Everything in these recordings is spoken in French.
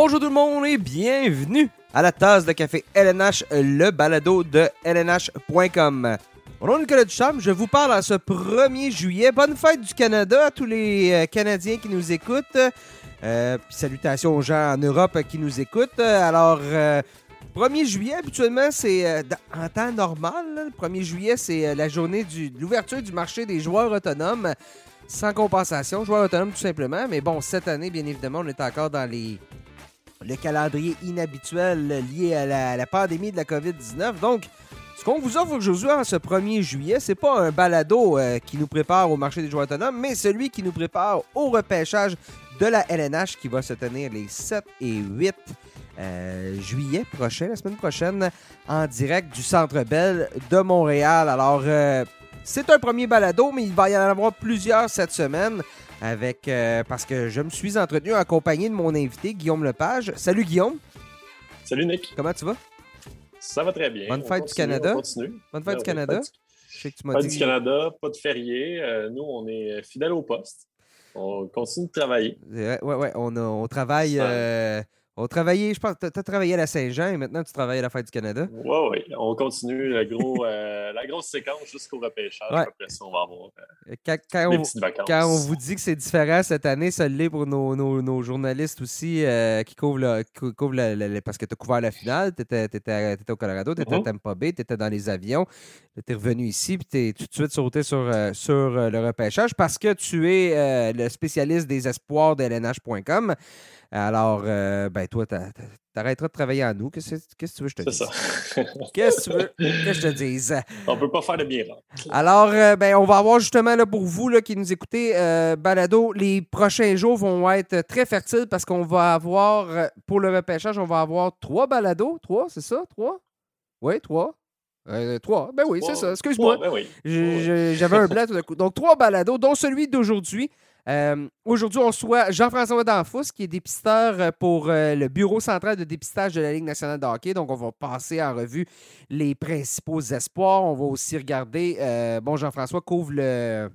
Bonjour tout le monde et bienvenue à la tasse de café LNH, le balado de LNH.com. Mon nom est Nicolas Duchamp, je vous parle en ce 1er juillet. Bonne fête du Canada à tous les euh, Canadiens qui nous écoutent. Euh, salutations aux gens en Europe qui nous écoutent. Alors, euh, 1er juillet, habituellement, c'est euh, en temps normal. Le 1er juillet, c'est la journée de l'ouverture du marché des joueurs autonomes. Sans compensation, joueurs autonomes tout simplement. Mais bon, cette année, bien évidemment, on est encore dans les le calendrier inhabituel lié à la, pandémie de la COVID-19. Donc, ce qu'on vous offre aujourd'hui en ce 1er juillet, c'est pas un balado euh, qui nous prépare au marché des joueurs autonomes, mais celui qui nous prépare au repêchage de la LNH qui va se tenir les 7 et 8 euh, juillet prochain, la semaine prochaine, en direct du Centre Bell de Montréal. Alors, euh, c'est un premier balado, mais il va y en avoir plusieurs cette semaine avec euh, parce que je me suis entretenu en compagnie de mon invité Guillaume Lepage. Salut Guillaume, Salut Nick, comment tu vas? ça va très bien. Bonne On fête du continue, continue. Bonne fête du Canada. Fête, Je sais que tu m'as fête dit. du Canada, pas de férié. Euh, nous, on est fidèles au poste. On continue de travailler. Ouais, ouais, ouais, on, a- on travaille. On travaillait, je pense, tu as travaillé à la Saint-Jean et maintenant tu travailles à la Fête du Canada. Oui, oui. On continue le gros, euh, la grosse séquence jusqu'au repêchage. Ouais. Après ça, on va avoir euh, Euh, Quand, quand des on, petites vacances. quand on vous dit que c'est différent cette année, ça l'est pour nos, nos- nos journalistes aussi euh, qui couvrent, le- qui couvrent parce que tu as couvert la finale, tu étais, au Colorado, tu étais à Mhm. Tampa Bay, tu étais dans les avions, tu es revenu ici, puis tu es tout de suite sauté sur, sur le repêchage parce que tu es le spécialiste des espoirs de LNH.com. Alors, euh, ben toi, t'a- t'a- t'arrêteras de travailler à nous. Qu'est-ce que tu veux que je te C'est dise? ça. Qu'est-ce que tu veux que je te dise? on peut pas faire de miracle. Alors, euh, ben, on va avoir justement là, pour vous là, qui nous écoutez, euh, Balado, les prochains jours vont être très fertiles parce qu'on va avoir, euh, pour le repêchage, on va avoir trois balados. Trois, c'est ça? Trois? Oui, trois. Euh, trois. Ben oui, c'est ça. Excuse-moi. Ben oui. J'avais un blanc tout d'un coup. Donc, trois balados, dont celui d'aujourd'hui. Euh, Aujourd'hui, on reçoit Jean-François Danfous, qui est dépisteur euh, pour euh, le Bureau central de dépistage de la Ligue nationale de hockey. Donc, on va passer en revue les principaux espoirs. On va aussi regarder, bon, Jean-François couvre le,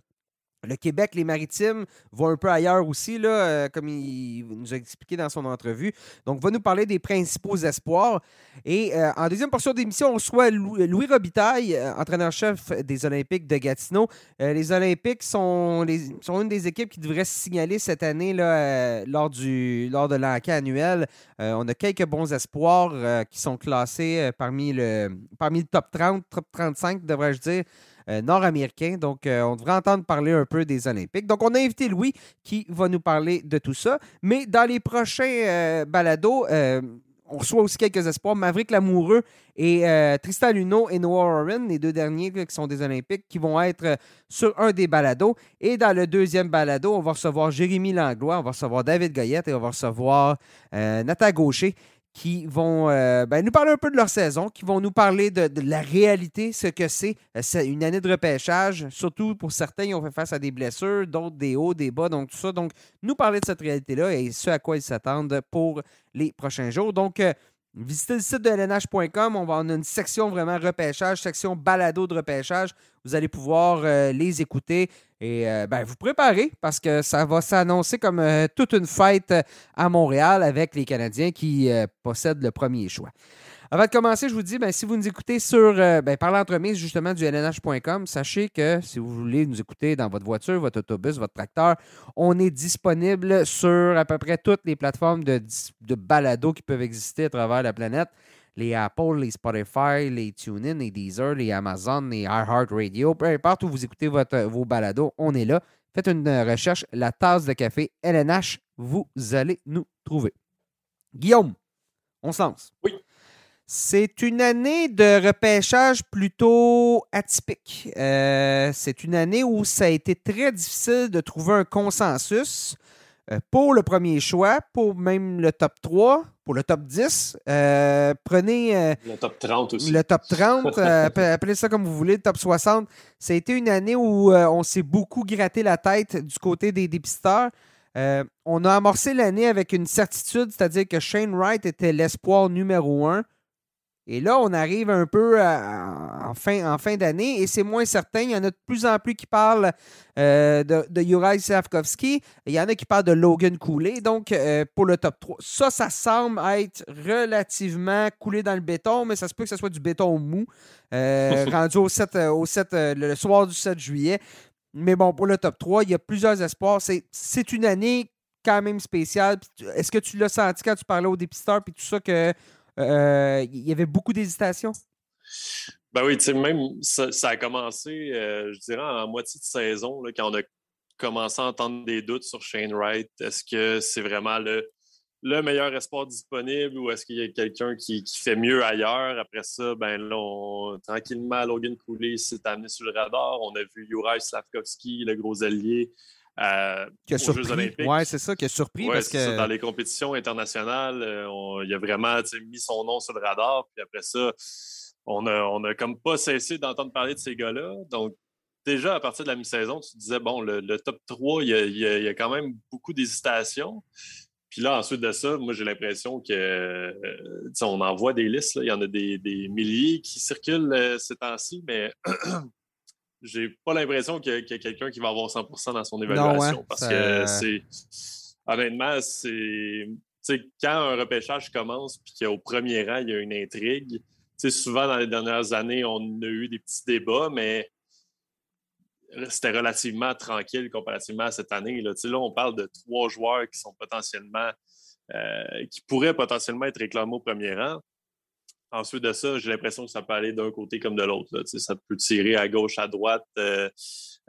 le Québec, les Maritimes, va un peu ailleurs aussi, euh, comme il nous a expliqué dans son entrevue. Donc, va nous parler des principaux espoirs. Et euh, en deuxième portion d'émission, on reçoit Lou- Louis Robitaille, euh, entraîneur-chef des Olympiques de Gatineau. Les Olympiques sont, une des équipes qui devrait se signaler cette année lors, de l'enquête annuel. Euh, on a quelques bons espoirs qui sont classés parmi, le, parmi le top 30, top 35, devrais-je dire, nord-américain. Donc, euh, on devrait entendre parler un peu des Olympiques. Donc, on a invité Louis qui va nous parler de tout ça. Mais dans les prochains euh, balados, euh, on reçoit aussi quelques espoirs. Maverick Lamoureux et euh, Tristan Luneau et Noah Warren, les deux derniers qui sont des Olympiques, qui vont être euh, sur un des balados. Et dans le deuxième balado, on va recevoir Jérémy Langlois, on va recevoir David Goyette et on va recevoir euh, Nathan Gaucher qui vont euh, ben, nous parler un peu de leur saison, qui vont nous parler de, la réalité, ce que c'est. Euh, une année de repêchage, surtout pour certains, ils ont fait face à des blessures, d'autres des hauts, des bas, donc tout ça. Donc, nous parler de cette réalité-là et ce à quoi ils s'attendent pour les prochains jours. Donc, euh, visitez le site de lnh.com. On va en une section vraiment repêchage, section balado de repêchage. Vous allez pouvoir les écouter et euh, ben, vous préparer parce que ça va s'annoncer comme euh, toute une fête euh, à Montréal avec les Canadiens qui euh, possèdent le premier choix. Avant de commencer, je vous dis, ben, si vous nous écoutez sur, ben, par l'entremise justement du lnh.com, sachez que si vous voulez nous écouter dans votre voiture, votre autobus, votre tracteur, on est disponible sur à peu près toutes les plateformes de, de balado qui peuvent exister à travers la planète. Les Apple, les Spotify, les TuneIn, les Deezer, les Amazon, les iHeartRadio, peu importe où vous écoutez votre, vos balados, on est là. Faites une euh, recherche, la tasse de café LNH, vous allez nous trouver. Guillaume, on se lance. Oui. C'est une année de repêchage plutôt atypique. Euh, c'est une année où ça a été très difficile de trouver un consensus euh, pour le premier choix, pour même le top 3, pour le top 10. Euh, prenez euh, Le top 30 aussi. le top 30, euh, appe- appelez ça comme vous voulez, le top 60. Ça a été une année où on s'est beaucoup gratté la tête du côté des dépisteurs. On a amorcé l'année avec une certitude, c'est-à-dire que Shane Wright était l'espoir numéro un. Et là, on arrive un peu en fin, en fin d'année et c'est moins certain. Il y en a de plus en plus qui parlent euh, de, de Juraj Slavkovski. Il y en a qui parlent de Logan Cooley. Donc, euh, pour le top 3, ça, ça semble être relativement coulé dans le béton, mais ça se peut que ce soit du béton mou, euh, rendu au, 7, au 7, le soir du 7 juillet. Mais bon, pour le top 3, il y a plusieurs espoirs. C'est une année quand même spéciale. Est-ce que tu l'as senti quand tu parlais au dépisteurs et tout ça que il y avait beaucoup d'hésitation? Ben oui, tu sais, même ça, a commencé, euh, je dirais, en moitié de saison, là, quand on a commencé à entendre des doutes sur Shane Wright. Est-ce que c'est vraiment le, le meilleur espoir disponible ou est-ce qu'il y a quelqu'un qui, fait mieux ailleurs? Après ça, ben là, tranquillement, Logan Cooley s'est amené sur le radar. On a vu Juraj Slavkovski, le gros allié, euh, qui a surpris. Oui, c'est ça, qui a surpris. parce que... dans les compétitions internationales, euh, il a vraiment mis son nom sur le radar. Puis après ça, on n'a on a comme pas cessé d'entendre parler de ces gars-là. Donc, déjà, à partir de la mi-saison, tu disais, bon, le, top 3, il y, a, quand même beaucoup d'hésitation. Puis là, ensuite de ça, moi, j'ai l'impression que, euh, on envoie des listes. Il y en a des, des milliers qui circulent ces temps-ci, mais j'ai pas l'impression qu'il y a, quelqu'un qui va avoir 100% dans son évaluation. Hein, parce que c'est. Honnêtement, c'est. Quand un repêchage commence puis qu'au premier rang, il y a une intrigue, souvent dans les dernières années, on a eu des petits débats, mais c'était relativement tranquille comparativement à cette année. Là, là on parle de trois joueurs qui sont potentiellement. Euh, qui pourraient potentiellement être réclamés au premier rang. Ensuite de ça, j'ai l'impression que ça peut aller d'un côté comme de l'autre. Ça peut tirer à gauche, à droite. Euh,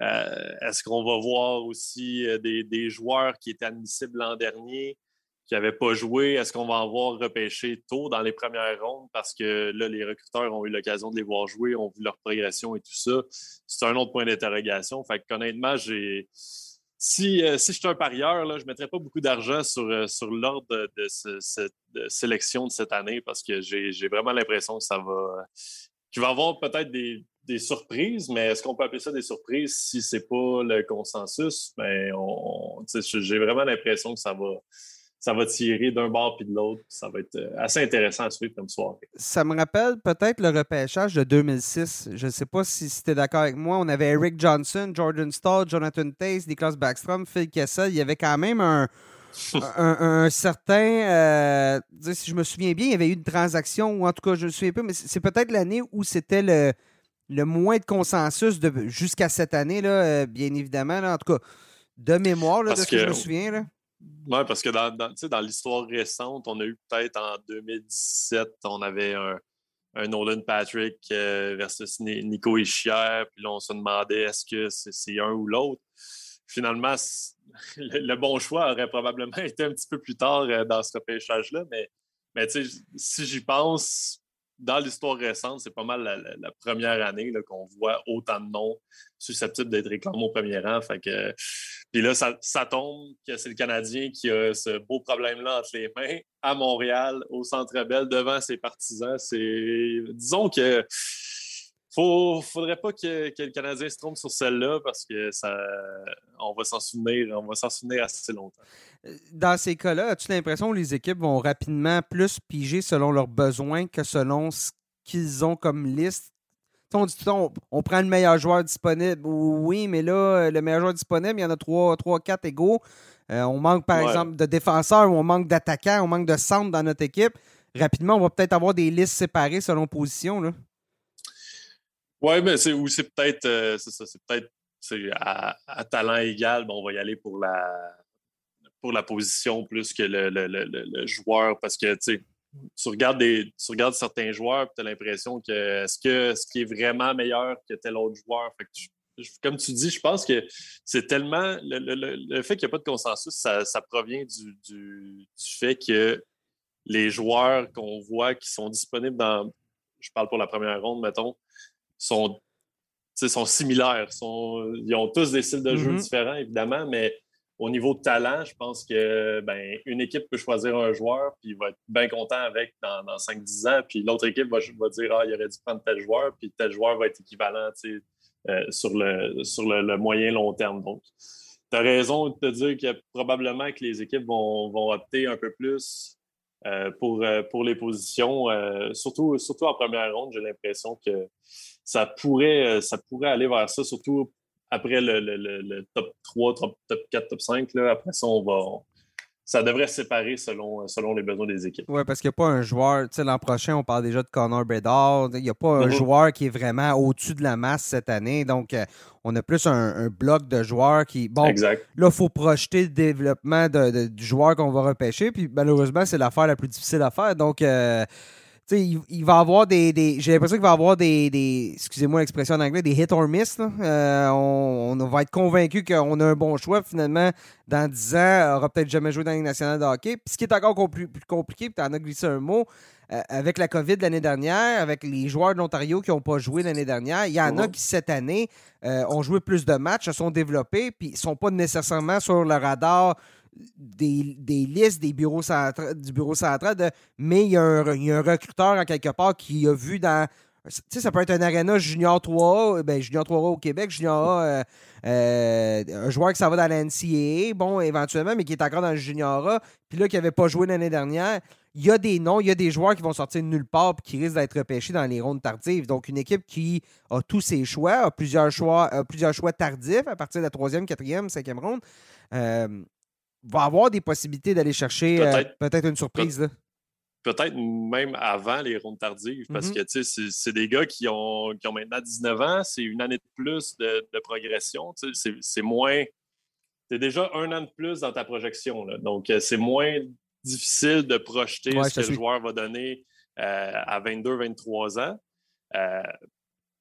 euh, est-ce qu'on va voir aussi euh, des, joueurs qui étaient admissibles l'an dernier, qui n'avaient pas joué? Est-ce qu'on va en voir repêcher tôt dans les premières rondes? Parce que là, les recruteurs ont eu l'occasion de les voir jouer, ont vu leur progression et tout ça? C'est un autre point d'interrogation. Fait honnêtement, j'ai si, euh, si je suis un parieur, là, je ne mettrais pas beaucoup d'argent sur, euh, sur l'ordre de, cette sélection de cette année parce que j'ai vraiment l'impression que ça va. qu'il va y avoir peut-être des, surprises, mais est-ce qu'on peut appeler ça des surprises si ce n'est pas le consensus? Ben, j'ai vraiment l'impression que ça va ça va tirer d'un bord puis de l'autre. Ça va être euh, assez intéressant à suivre comme soirée. Ça me rappelle peut-être le repêchage de 2006. Je ne sais pas si, tu es d'accord avec moi. On avait Eric Johnson, Jordan Stall, Jonathan Tace, Niklas Backstrom, Phil Kessel. Il y avait quand même un, un, certain. Euh, si je me souviens bien, il y avait eu une transaction, ou en tout cas, je ne me souviens pas, mais c'est peut-être l'année où c'était le, le moins de consensus jusqu'à cette année, là, euh, bien évidemment. en tout cas, de mémoire, de ce que, je me souviens. Là. Oui, parce que dans, dans, l'histoire récente, on a eu peut-être en 2017, on avait un, un Nolan Patrick euh, versus Nico Ischier, puis là, on se demandait est-ce que c'est un ou l'autre. Finalement, le, bon choix aurait probablement été un petit peu plus tard euh, dans ce repêchage-là, mais, mais si j'y pense, dans l'histoire récente, c'est pas mal la, première année qu'on voit autant de noms susceptibles d'être réclamés au premier rang. Puis là, ça, tombe que c'est le Canadien qui a ce beau problème-là entre les mains à Montréal, au Centre Bell, devant ses partisans. C'est, disons que ne faudrait pas que, le Canadien se trompe sur celle-là parce que ça, on va s'en souvenir, on va s'en souvenir assez longtemps. Dans ces cas-là, as-tu l'impression que les équipes vont rapidement plus piger selon leurs besoins que selon ce qu'ils ont comme liste? On dit on, on, prend le meilleur joueur disponible. Oui, mais là, le meilleur joueur disponible, il y en a trois, trois quatre égaux. Euh, on manque, par exemple, de défenseurs on manque d'attaquants, on manque de centres dans notre équipe. Rapidement, on va peut-être avoir des listes séparées selon position. Là. Oui, mais c'est ou c'est peut-être euh, c'est ça, c'est peut-être à, talent égal, on va y aller pour la pour la position plus que le, joueur parce que tu regardes des tu regardes certains joueurs tu as l'impression que est-ce que ce qui est vraiment meilleur que tel autre joueur? Comme tu dis, je pense que c'est tellement. Le, fait qu'il n'y a pas de consensus, ça, provient du, du, fait que les joueurs qu'on voit qui sont disponibles dans. Je parle pour la première ronde, mettons, sont, sont similaires. Sont, ils ont tous des styles de jeu mm-hmm. différents, évidemment, mais au niveau de talent, je pense que ben, une équipe peut choisir un joueur puis il va être bien content avec dans, dans 5-10 ans, puis l'autre équipe va, dire Ah, il aurait dû prendre tel joueur, puis tel joueur va être équivalent euh, sur, le, sur le, moyen long terme. Donc, tu as raison de te dire que probablement que les équipes vont, vont opter un peu plus pour, pour les positions. surtout, surtout en première ronde, j'ai l'impression que ça pourrait, ça pourrait aller vers ça, surtout après le, top 3, top, 4, top 5. après ça, on va, ça devrait se séparer selon, selon les besoins des équipes. Oui, parce qu'il n'y a pas un joueur, tu sais, l'an prochain, on parle déjà de Connor Bedard. Il n'y a pas un mm-hmm. joueur qui est vraiment au-dessus de la masse cette année. Donc, euh, on a plus un, bloc de joueurs qui. Bon, là, il faut projeter le développement de, du joueur qu'on va repêcher. Puis, malheureusement, c'est l'affaire la plus difficile à faire. Donc, euh, il, il, va avoir des. j'ai l'impression qu'il va avoir des. excusez-moi l'expression en anglais, des hit or miss. Euh, on, va être convaincu qu'on a un bon choix. Finalement, dans 10 ans, aura peut-être jamais joué dans la Ligue nationale de hockey. Puis ce qui est encore plus, compliqué, puis tu en as glissé un mot, euh, avec la COVID l'année dernière, avec les joueurs de l'Ontario qui n'ont pas joué l'année dernière, il y en a qui, cette année, euh, ont joué plus de matchs, se sont développés, puis ne sont pas nécessairement sur le radar des, listes des bureaux du bureau central, mais il y, a un, recruteur en quelque part qui a vu dans. Tu sais, ça peut être un Arena Junior 3A, ben, Junior 3A au Québec, Junior A, euh, euh, un joueur qui s'en va dans la bon, éventuellement, mais qui est encore dans le Junior A, puis là, qui n'avait pas joué l'année dernière. Il y a des noms, il y a des joueurs qui vont sortir de nulle part et qui risquent d'être repêchés dans les rondes tardives. Donc, une équipe qui a tous ses choix, a plusieurs choix, plusieurs choix tardifs à partir de la troisième, quatrième, cinquième ronde. Euh, va avoir des possibilités d'aller chercher euh, peut-être une surprise. Peut-être même avant les rondes tardives, parce mm-hmm. que c'est des gars qui ont, qui ont maintenant 19 ans, c'est une année de plus de, progression. C'est moins. C'est déjà un an de plus dans ta projection. Donc, euh, c'est moins difficile de projeter ce que le joueur va donner euh, à 22-23 ans.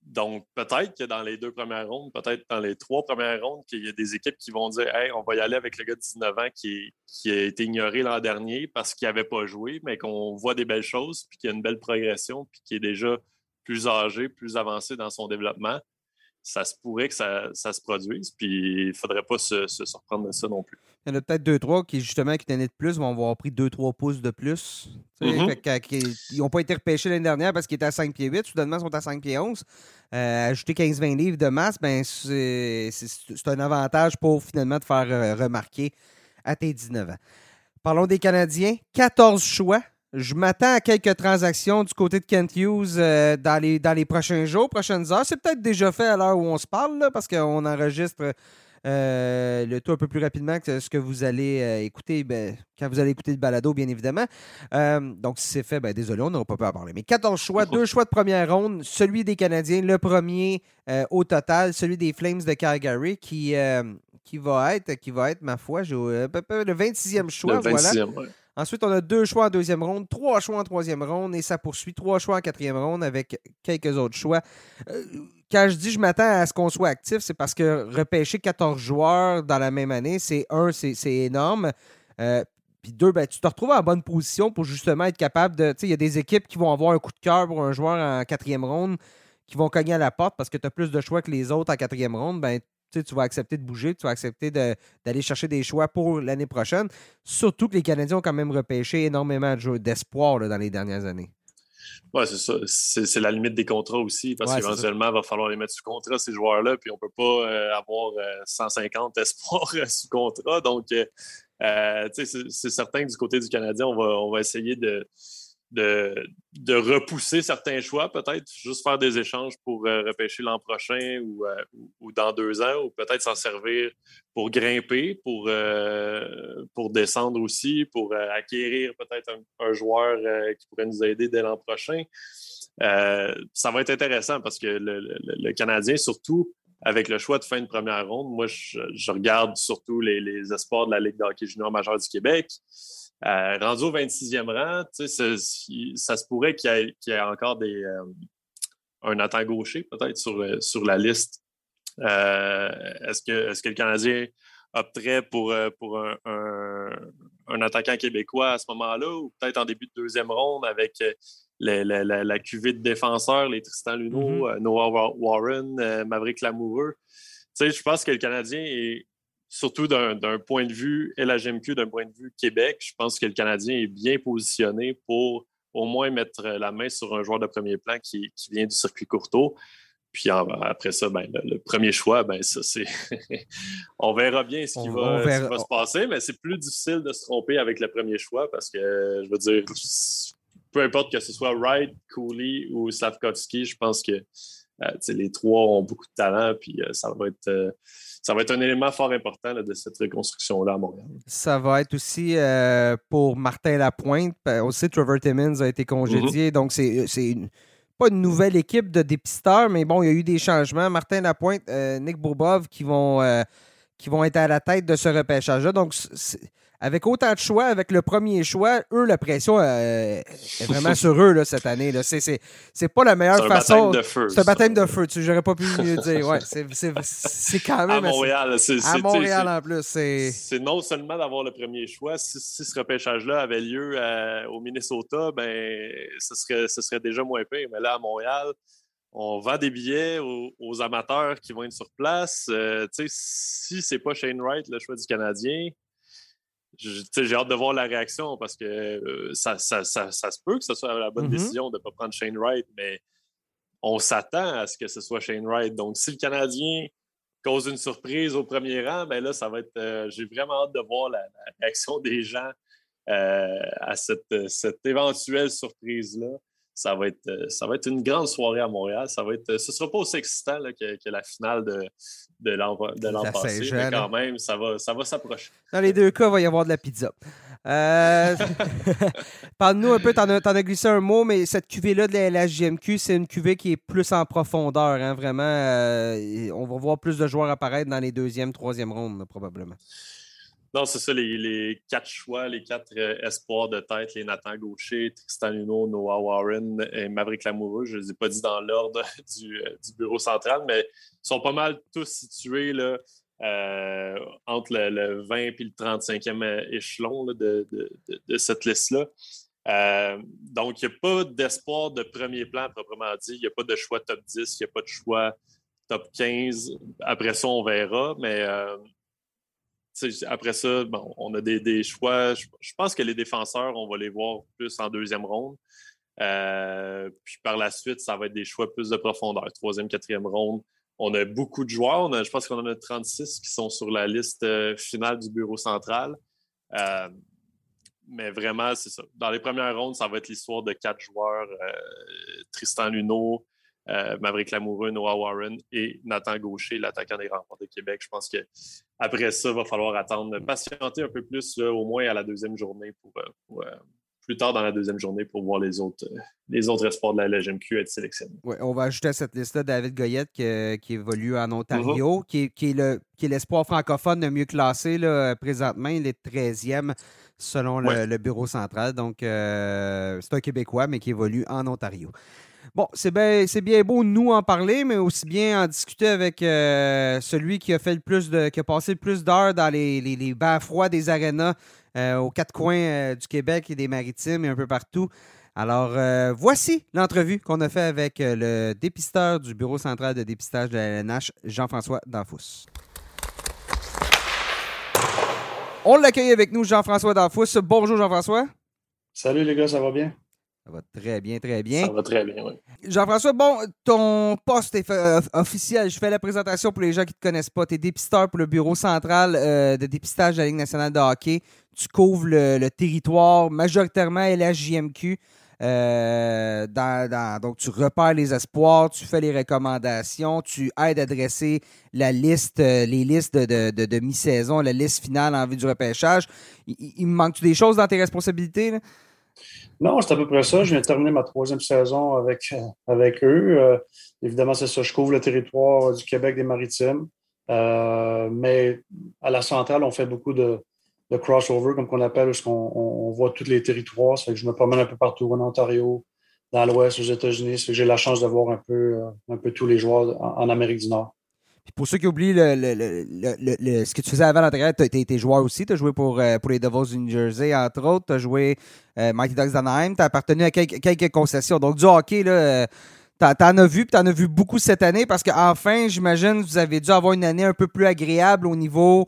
Donc, peut-être que dans les deux premières rondes, peut-être dans les trois premières rondes, qu'il y a des équipes qui vont dire Hey, on va y aller avec le gars de 19 ans qui, qui a été ignoré l'an dernier parce qu'il n'avait pas joué, mais qu'on voit des belles choses, puis qu'il y a une belle progression, puis qui est déjà plus âgé, plus avancé dans son développement ça se pourrait que ça, se produise, puis il ne faudrait pas se, surprendre de ça non plus. Il y en a peut-être deux, trois qui, justement, une année de plus, vont avoir pris deux, trois pouces de plus. Mm-hmm. ils n'ont pas été repêchés l'année dernière parce qu'ils étaient à 5 pieds 8. Soudainement, ils sont à 5 pieds 11. Euh, ajouter 15-20 livres de masse, ben, c'est un avantage pour finalement te faire euh, remarquer à tes 19 ans. Parlons des Canadiens. 14 choix je m'attends à quelques transactions du côté de Kent Hughes euh, dans, les, dans les prochains jours, prochaines heures. C'est peut-être déjà fait à l'heure où on se parle, parce qu'on enregistre euh, le tout un peu plus rapidement que ce que vous allez euh, écouter ben, quand vous allez écouter le balado, bien évidemment. donc, si c'est fait, ben, désolé, on n'aura pas pu en parler. Mais 14 choix, deux choix de première ronde, celui des Canadiens, le premier au total, celui des Flames de Calgary, qui, qui, va, être, qui va être, ma foi, le 26e choix. Le 26e, voilà. Ensuite, on a deux choix en deuxième ronde, trois choix en troisième ronde et ça poursuit trois choix en quatrième ronde avec quelques autres choix. Euh, quand je dis je m'attends à ce qu'on soit actif, c'est parce que repêcher 14 joueurs dans la même année, c'est un, c'est énorme. Euh, puis deux, ben, tu te retrouves en bonne position pour justement être capable de. Tu sais, il y a des équipes qui vont avoir un coup de cœur pour un joueur en quatrième ronde, qui vont cogner à la porte parce que tu as plus de choix que les autres en quatrième ronde. Ben, tu vas accepter de bouger, tu vas accepter d'aller chercher des choix pour l'année prochaine. Surtout que les Canadiens ont quand même repêché énormément d'espoir dans les dernières années. Oui, c'est ça. C'est la limite des contrats aussi, parce qu'éventuellement, il va falloir les mettre sous contrat, ces joueurs-là, puis on ne peut pas euh, avoir 150 euh, espoirs sous contrat. Donc, euh, c'est certain que du côté du Canadien, on va, on va essayer de, de, repousser certains choix, peut-être juste faire des échanges pour euh, repêcher l'an prochain euh, ou, dans deux ans, ou peut-être s'en servir pour grimper, pour, euh, pour descendre aussi, pour acquérir peut-être un, joueur qui pourrait nous aider dès l'an prochain. ça va être intéressant parce que le, Canadien, surtout avec le choix de fin de première ronde, moi, je, regarde surtout les, espoirs de la Ligue de hockey junior majeur du Québec. Euh, rendu au 26e rang, ça, se pourrait qu'il y, ait encore des, euh, un attaquant gaucher peut-être sur, euh, sur la liste. est-ce, que, le Canadien opterait pour, pour un, un, attaquant québécois à ce moment-là ou peut-être en début de deuxième ronde avec la, la, cuvée de défenseurs, les Tristan Luneau, mm-hmm. Noah Warren, Maverick Lamoureux? Je pense que le Canadien est surtout d'un point de vue LHMQ, d'un point de vue Québec, je pense que le Canadien est bien positionné pour au moins mettre la main sur un joueur de premier plan qui, vient du circuit courto. puis après ça, ben, le, premier choix, ben, ça, c'est. on verra bien ce qui, va, se passer, mais c'est plus difficile de se tromper avec le premier choix parce que, je veux dire, peu importe que ce soit Wright, Cooley ou Slavkovski, je pense que les trois ont beaucoup de talent, puis euh, ça va être. Euh, ça va être un élément fort important de cette reconstruction-là à Montréal. Ça va être aussi pour Martin Lapointe. On sait que Trevor Timmins a été congédié, mm-hmm. donc c'est pas une nouvelle équipe de dépisteurs, mais bon, il y a eu des changements. Martin Lapointe, euh, Nick Bobov qui vont, euh, qui vont être à la tête de ce repêchage-là. Donc, avec autant de choix, avec le premier choix, eux, la pression euh, est vraiment sur eux là, cette année. Là. C'est, c'est, pas la meilleure façon. C'est un baptême de feu. Tu, j'aurais pas pu mieux dire. Ouais, c'est, c'est, quand même. À Montréal, c'est, à Montréal en plus. C'est, non seulement d'avoir le premier choix. Si, ce repêchage-là avait lieu au Minnesota, ben, ce serait, ce serait déjà moins pire. Mais là, à Montréal, on vend des billets aux, amateurs qui vont être sur place. Euh, si c'est pas Shane Wright, le choix du Canadien, j'ai hâte de voir la réaction parce que euh, ça, ça, se peut que ce soit la bonne mm-hmm. décision de ne pas prendre Shane Wright, mais on s'attend à ce que ce soit Shane Wright. Donc, si le Canadien cause une surprise au premier rang, ben là, ça va être. Euh, j'ai vraiment hâte de voir la, réaction des gens euh, à cette, cette éventuelle surprise-là ça va être, euh, ça va être une grande soirée à Montréal. Ça va être, euh, ce ne sera pas aussi excitant que, la finale de, de l'an passé, mais quand même, ça va, ça va s'approcher. Dans les deux cas, il va y avoir de la pizza. Euh, parle-nous un peu, t'en as, as, glissé un mot, mais cette cuvée-là de la LHJMQ, c'est une cuvée qui est plus en profondeur, hein, vraiment. on va voir plus de joueurs apparaître dans les deuxième, troisième rondes, probablement. Non, c'est ça, les, quatre choix, les quatre euh, espoirs de tête, les Nathan Gaucher, Tristan Luno, Noah Warren et Maverick Lamoureux. Je ne les ai pas dit dans l'ordre euh, du, bureau central, mais ils sont pas mal tous situés là, euh, entre le, 20 et le 35e échelon de, cette liste-là. donc, il n'y a pas d'espoir de premier plan proprement dit. Il n'y a pas de choix top 10, il n'y a pas de choix top 15. Après ça, on verra, mais après ça, on a des, choix. Je, pense que les défenseurs, on va les voir plus en deuxième ronde. Euh, puis par la suite, ça va être des choix plus de profondeur. Troisième, quatrième ronde. On a beaucoup de joueurs. je pense qu'on en a 36 qui sont sur la liste euh, finale du bureau central. Euh, mais vraiment, c'est ça. Dans les premières rondes, ça va être l'histoire de quatre joueurs. Tristan Luneau, euh, Maverick Lamoureux, Noah Warren et Nathan Gaucher, l'attaquant des Remparts de Québec. Je pense qu'après ça, il va falloir attendre, patienter un peu plus, au moins à la deuxième journée, pour, euh, euh, plus tard dans la deuxième journée, pour voir les autres, les autres espoirs de la LGMQ être sélectionnés. Oui, on va ajouter à cette liste-là David Goyette qui, évolue en Ontario, mm-hmm. qui, est, l'espoir francophone le mieux classé là, présentement. Il est 13e selon le, bureau central. Donc, c'est un Québécois, mais qui évolue en Ontario. Bon, c'est bien, bien beau nous en parler, mais aussi bien en discuter avec euh, celui qui a passé le plus d'heures dans les, les, bains froids des arénas euh, aux quatre coins euh, du Québec et des Maritimes et un peu partout. Alors, voici l'entrevue qu'on a fait avec le dépisteur du Bureau central de dépistage de la LNH, Jean-François Danfous. On l'accueille avec nous, Jean-François Danfous. Bonjour, Jean-François. Salut les gars, ça va bien? Ça va très bien, très bien. Ça va très bien, oui. Jean-François, bon, ton poste est euh, officiel. Je fais la présentation pour les gens qui ne te connaissent pas. Tu es dépisteur pour le Bureau central euh, de dépistage de la Ligue nationale de hockey. Tu couvres le, territoire majoritairement LHJMQ. Euh, donc, tu repères les espoirs, tu fais les recommandations, tu aides à dresser la liste, les listes de, de, mi-saison, la liste finale en vue du repêchage. Il, me manque-tu des choses dans tes responsabilités? Là? Non, c'est à peu près ça. Je viens de terminer ma troisième saison avec, avec eux. Euh, évidemment, c'est ça. Je couvre le territoire du Québec des Maritimes. Euh, mais à la centrale, on fait beaucoup de, de crossover, comme on appelle, où on, on, voit tous les territoires. Ça fait que je me promène un peu partout, en Ontario, dans l'Ouest, aux États-Unis. Que j'ai la chance de voir un peu, euh, un peu tous les joueurs en Amérique du Nord pour ceux qui oublient ce que tu faisais avant l'intérieur, tu as été joueur aussi. Tu as joué pour, euh, pour les Devils du New Jersey, entre autres. Tu as joué euh, Mighty Ducks d'Anaheim. Tu as appartenu à quelques, concessions. Donc, du hockey, là, t'en as vu, puis t'en as vu beaucoup cette année parce qu'enfin, j'imagine, vous avez dû avoir une année un peu plus agréable au niveau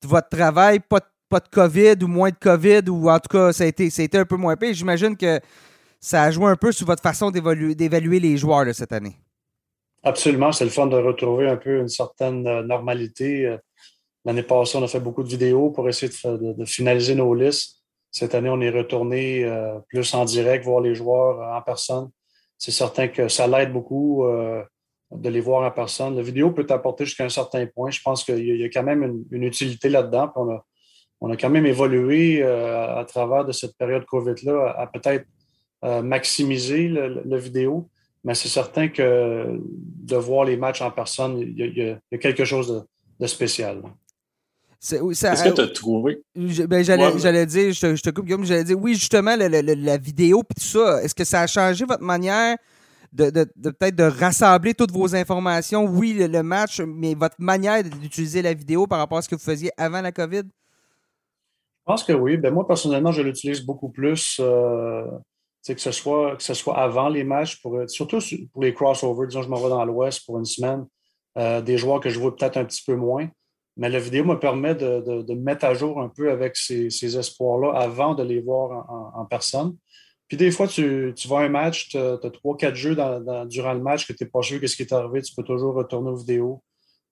de votre travail. Pas de, pas de COVID ou moins de COVID, ou en tout cas, ça a été, un peu moins pire. J'imagine que ça a joué un peu sur votre façon d'évaluer les joueurs cette année. Absolument, c'est le fun de retrouver un peu une certaine euh, normalité. Euh, l'année passée, on a fait beaucoup de vidéos pour essayer de, finaliser nos listes. Cette année, on est retourné euh, plus en direct, voir les joueurs en personne. C'est certain que ça l'aide beaucoup de les voir en personne. La vidéo peut t'apporter jusqu'à un certain point. Je pense qu'il y, a quand même une, utilité là-dedans. On a, on a quand même évolué à travers de cette période COVID-là à, peut-être maximiser le vidéo. Mais c'est certain que de voir les matchs en personne, il y a, quelque chose de, spécial. Qu'est-ce que tu as trouvé? Ben, j'allais dire, je te, je te coupe, Guillaume, j'allais dire, oui, justement, la vidéo et tout ça, est-ce que ça a changé votre manière de, peut-être de rassembler toutes vos informations? Oui, le, match, mais votre manière d'utiliser la vidéo par rapport à ce que vous faisiez avant la COVID? Je pense que oui. Ben, moi, personnellement, je l'utilise beaucoup plus. Euh, que ce, soit, que ce soit avant les matchs, pour, surtout pour les crossovers, disons, je m'en vais dans l'Ouest pour une semaine, euh, des joueurs que je vois peut-être un petit peu moins. Mais la vidéo me permet de, de, me mettre à jour un peu avec ces, ces espoirs-là avant de les voir en, personne. Puis des fois, tu, tu vas à un match, tu as trois, quatre jeux durant le match que tu n'es pas sûr de ce qui est arrivé, tu peux toujours retourner aux vidéos.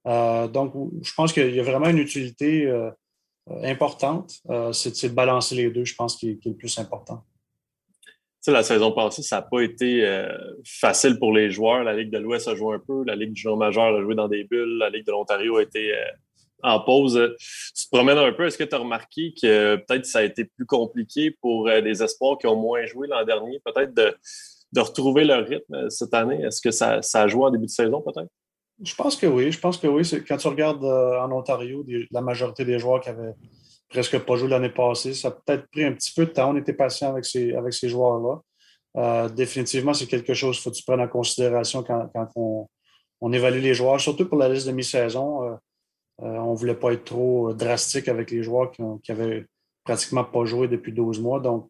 Euh, donc, je pense qu'il y a vraiment une utilité euh, importante. c'est de balancer les deux, je pense, qui est le plus important la saison passée, ça n'a pas été euh, facile pour les joueurs. La Ligue de l'Ouest a joué un peu, la Ligue du junior majeur a joué dans des bulles, la Ligue de l'Ontario a été euh, en pause. Tu te promènes un peu. Est-ce que tu as remarqué que peut-être ça a été plus compliqué pour euh, des espoirs qui ont moins joué l'an dernier, peut-être de, retrouver leur rythme cette année? Est-ce que ça, a joué en début de saison, peut-être? Je pense que oui. Je pense que oui. Quand tu regardes en Ontario, la majorité des joueurs qui avaient presque pas joué l'année passée. Ça a peut-être pris un petit peu de temps. On était patient avec ces, avec ces joueurs-là. Euh, définitivement, c'est quelque chose qu'il faut que tu prennes en considération quand, on, évalue les joueurs, surtout pour la liste de mi-saison. Euh, euh, on ne voulait pas être trop drastique avec les joueurs qui, n'avaient avaient pratiquement pas joué depuis 12 mois. Donc,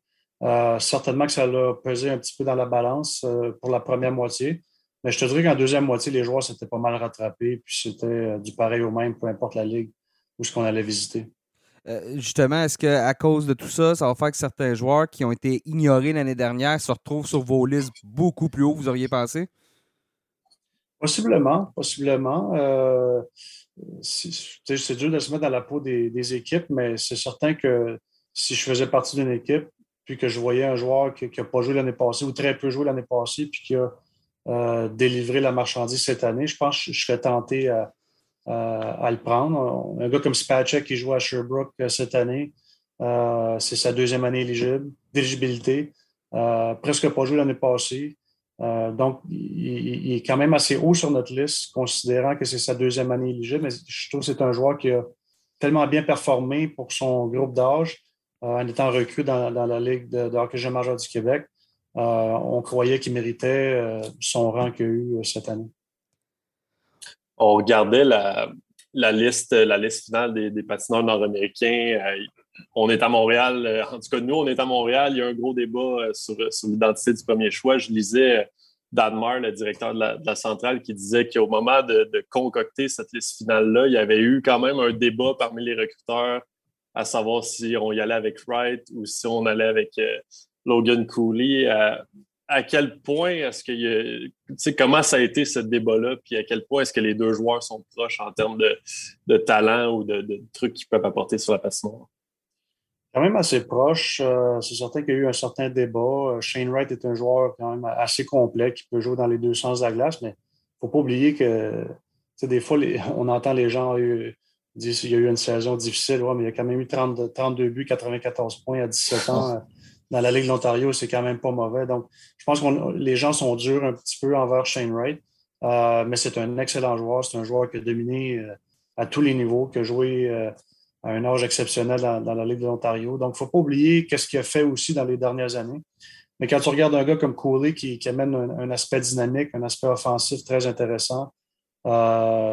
certainement que ça a pesé un petit peu dans la balance pour la première moitié. Mais je te dirais qu'en deuxième moitié, les joueurs s'étaient pas mal rattrapés, puis c'était du pareil au même, peu importe la ligue où ce qu'on allait visiter. Euh, justement, est-ce qu'à cause de tout ça, ça va faire que certains joueurs qui ont été ignorés l'année dernière se retrouvent sur vos listes beaucoup plus haut, vous auriez pensé? Possiblement, possiblement. Euh, c'est dur de se mettre dans la peau des, équipes, mais c'est certain que si je faisais partie d'une équipe, puis que je voyais un joueur qui n'a pas joué l'année passée ou très peu joué l'année passée, puis qui a euh, délivré la marchandise cette année, je pense que je serais tenté à, à le prendre. Un gars comme Spacek qui joue à Sherbrooke euh, cette année, euh, c'est sa deuxième année éligible, d'éligibilité. presque pas joué l'année passée. donc, il, est quand même assez haut sur notre liste, considérant que c'est sa deuxième année éligible. Mais je trouve que c'est un joueur qui a tellement bien performé pour son groupe d'âge, en étant recru dans, la Ligue de, de hockey majeur du Québec. on croyait qu'il méritait son rang qu'il a eu cette année on regardait la, liste, la liste finale des, patineurs nord-américains. Euh, on est à Montréal. Euh, en tout cas, nous, on est à Montréal. Il y a un gros débat euh, sur, l'identité du premier choix. Je lisais Danmar, le directeur de la, centrale, qui disait qu'au moment de, concocter cette liste finale-là, il y avait eu quand même un débat parmi les recruteurs à savoir si on y allait avec Wright ou si on allait avec Logan Cooley à quel point est-ce que tu sais comment ça a été ce débat-là, puis à quel point est-ce que les deux joueurs sont proches en termes de, talent ou de, trucs qu'ils peuvent apporter sur la patinoire? Quand même assez proche. Euh, c'est certain qu'il y a eu un certain débat. Euh, Shane Wright est un joueur quand même assez complet qui peut jouer dans les deux sens de la glace, mais il ne faut pas oublier que des fois, on entend les gens dire qu'il y a eu une saison difficile, mais il y a quand même eu 32 buts, 94 points à 17 ans dans la Ligue de l'Ontario, c'est quand même pas mauvais. Donc, je pense que les gens sont durs un petit peu envers Shane Wright, euh, mais c'est un excellent joueur. C'est un joueur qui a dominé euh, à tous les niveaux, qui a joué euh, à un âge exceptionnel dans, la Ligue de l'Ontario. Donc, il ne faut pas oublier ce qu'il a fait aussi dans les dernières années. Mais quand tu regardes un gars comme Cooley qui, amène un, aspect dynamique, un aspect offensif très intéressant,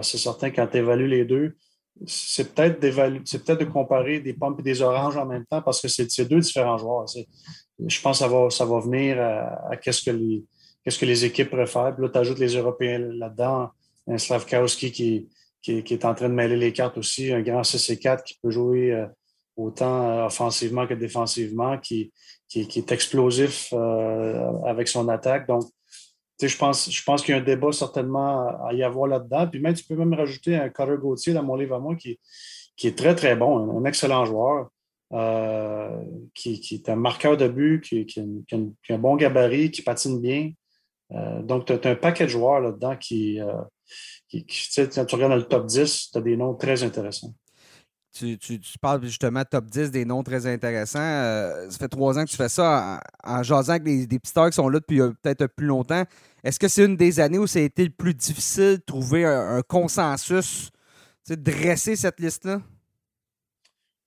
c'est certain quand tu évalues les deux, c'est peut-être de comparer des pommes et des oranges en même temps parce que c'est deux différents joueurs. Je pense que ça va, venir à, qu'est-ce que les équipes préfèrent. là, tu ajoutes les Européens là-dedans. Un Slavkowski qui, qui, est en train de mêler les cartes aussi, un grand CC4 qui peut jouer euh, autant euh, offensivement que défensivement, qui, qui, est explosif euh, avec son attaque. Donc, je pense, je pense qu'il y a un débat certainement à y avoir là-dedans. Puis même, tu peux même rajouter un Carter Gauthier dans mon livre à moi qui, qui est très, très bon, un, excellent joueur, euh, qui, est un marqueur de but, qui, qui, a, un bon gabarit, qui patine bien. Euh, donc, tu as, un paquet de joueurs là-dedans qui, euh, qui, tu quand tu regardes dans le top 10, tu as des noms très intéressants. Tu, parles justement top 10 des noms très intéressants. ça fait trois ans que tu fais ça en, jasant avec des, des qui sont là depuis peut-être plus longtemps. Est-ce que c'est une des années où ça a été le plus difficile de trouver un, consensus, dresser cette liste-là?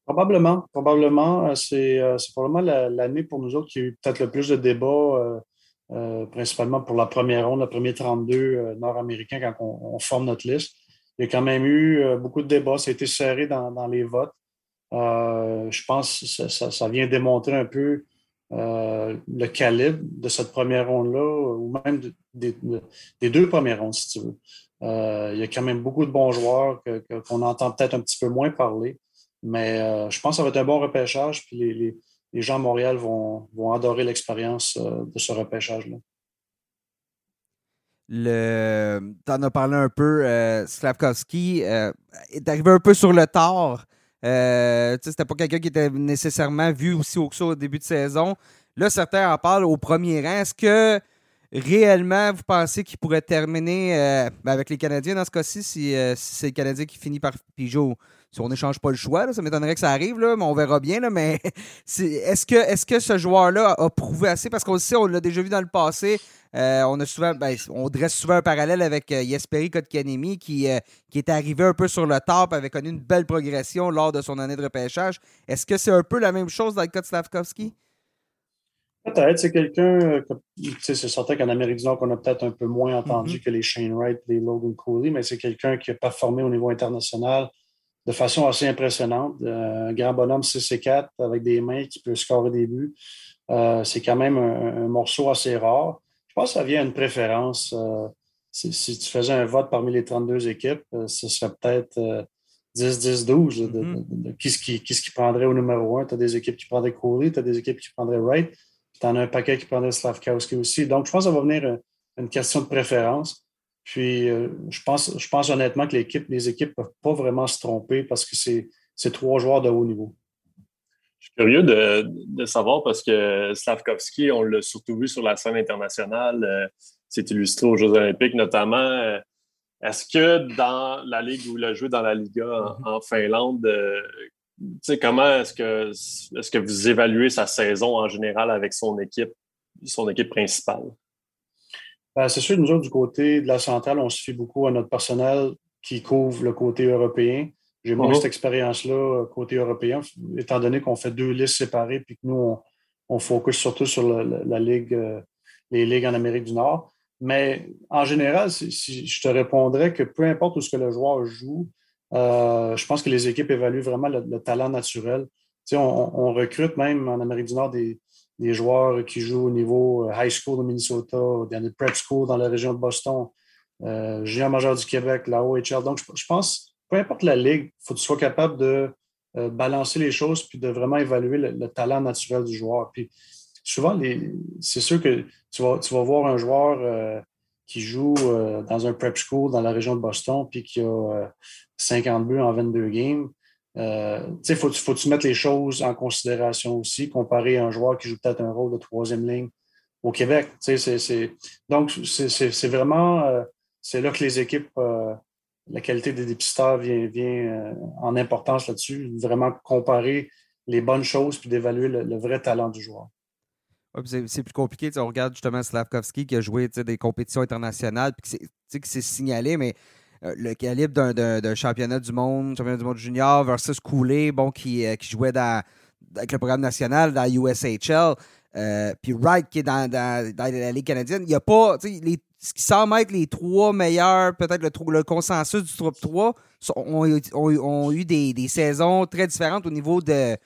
Probablement. Probablement. Euh, euh, c'est probablement l'année pour nous autres qui a eu peut-être le plus de débats, euh, principalement pour la première ronde, le premier 32 nord-américain quand on, forme notre liste. Il y a quand même eu beaucoup de débats. Ça a été serré dans, les votes. je pense que ça, vient démontrer un peu le calibre de cette première ronde-là, ou même des deux premières rondes, si tu veux. il y a quand même beaucoup de bons joueurs qu'on entend peut-être un petit peu moins parler. Mais euh, je pense que ça va être un bon repêchage, puis les, gens à Montréal vont, adorer l'expérience euh, de ce repêchage-là. Tu en as parlé un peu, euh, Slavkovski est arrivé un peu sur le tard. C'était pas quelqu'un qui était nécessairement vu aussi haut que au début de saison. Là, certains en parlent au premier rang. Est-ce que réellement, vous pensez qu'il pourrait terminer ben, avec les Canadiens dans ce cas-ci, si, c'est le Canadien qui finit par Pigeot? Si on n'échange pas le choix, ça m'étonnerait que ça arrive, là, mais on verra bien. Là, mais est-ce que, est que ce joueur-là a prouvé assez? Parce qu'on sait, on l'a déjà vu dans le passé. Euh, on a souvent, ben, on dresse souvent un parallèle avec euh, Jesperi Kotkanemi qui, euh, qui est arrivé un peu sur le top, avait connu une belle progression lors de son année de repêchage. Est-ce que c'est un peu la même chose dans le cas de Slavkovski? Peut-être, c'est quelqu'un, c'est certain qu'en Amérique du Nord, on a peut-être un peu moins entendu mm-hmm. que les Shane Wright, les Logan Cooley, mais c'est quelqu'un qui a performé au niveau international, de façon assez impressionnante. Euh, un grand bonhomme 6 et 4 avec des mains qui peut scorer des buts. Euh, c'est quand même un, morceau assez rare. Je pense que ça vient à une préférence. Euh, si, tu faisais un vote parmi les 32 équipes, ce serait peut-être 10, 10, 12 qui, qui, qui, prendrait au numéro 1. Tu as des équipes qui prendraient Cooley, tu as des équipes qui prendraient Wright, tu en as un paquet qui prendrait Slavkowski aussi. Donc, je pense que ça va venir une question de préférence. Puis, euh, je, pense, je pense honnêtement que les équipes ne peuvent pas vraiment se tromper parce que c'est trois joueurs de haut niveau. Je suis curieux de, savoir parce que Slavkovski, on l'a surtout vu sur la scène internationale. c'est euh, illustré aux Jeux Olympiques notamment. Euh, est-ce que dans la Ligue où il a joué dans la Liga en, mm-hmm. Finlande, comment est-ce que, est-ce que vous évaluez sa saison en général avec son équipe, son équipe principale? Ben, c'est sûr, nous autres, du côté de la centrale, on se fie beaucoup à notre personnel qui couvre le côté européen. J'ai moins mhm. cette expérience-là euh, côté européen, étant donné qu'on fait deux listes séparées puis que nous, on, focus surtout sur la, ligue, euh, les ligues en Amérique du Nord. Mais en général, si, je te répondrais que peu importe où ce que le joueur joue, euh, je pense que les équipes évaluent vraiment le, talent naturel. Tu on, on, recrute même en Amérique du Nord des, des joueurs qui jouent au niveau euh, high school de Minnesota, les prep school dans la région de Boston, euh, junior majeur du Québec, la OHL. Donc, je, pense, peu importe la ligue, il faut que tu sois capable de euh, balancer les choses puis de vraiment évaluer le, talent naturel du joueur. Puis souvent, c'est sûr que tu vas, tu vas voir un joueur euh, qui joue dans un prep school dans la région de Boston puis qui a 50 buts en 22 games. Euh, il faut, faut tu mettes les choses en considération aussi, comparé à un joueur qui joue peut-être un rôle de troisième ligne au Québec. Donc, c'est vraiment euh, c'est là que les équipes, euh, la qualité des dépisteurs vient, vient en importance là-dessus, vraiment comparer les bonnes choses puis d'évaluer le, vrai talent du joueur. c'est plus compliqué. On regarde justement Slavkovski qui a joué des compétitions internationales puis qui s'est signalé, mais le calibre d'un championnat du monde, championnat du monde junior versus Cooley, bon, qui, euh, qui jouait avec le programme national dans USHL. Euh, puis Wright qui est dans, dans, la Ligue canadienne. Il n'y a pas. Ce qui semble être les trois meilleurs, peut-être le, le, consensus du top 3, ont, ont, eu des, des, saisons très différentes au niveau de,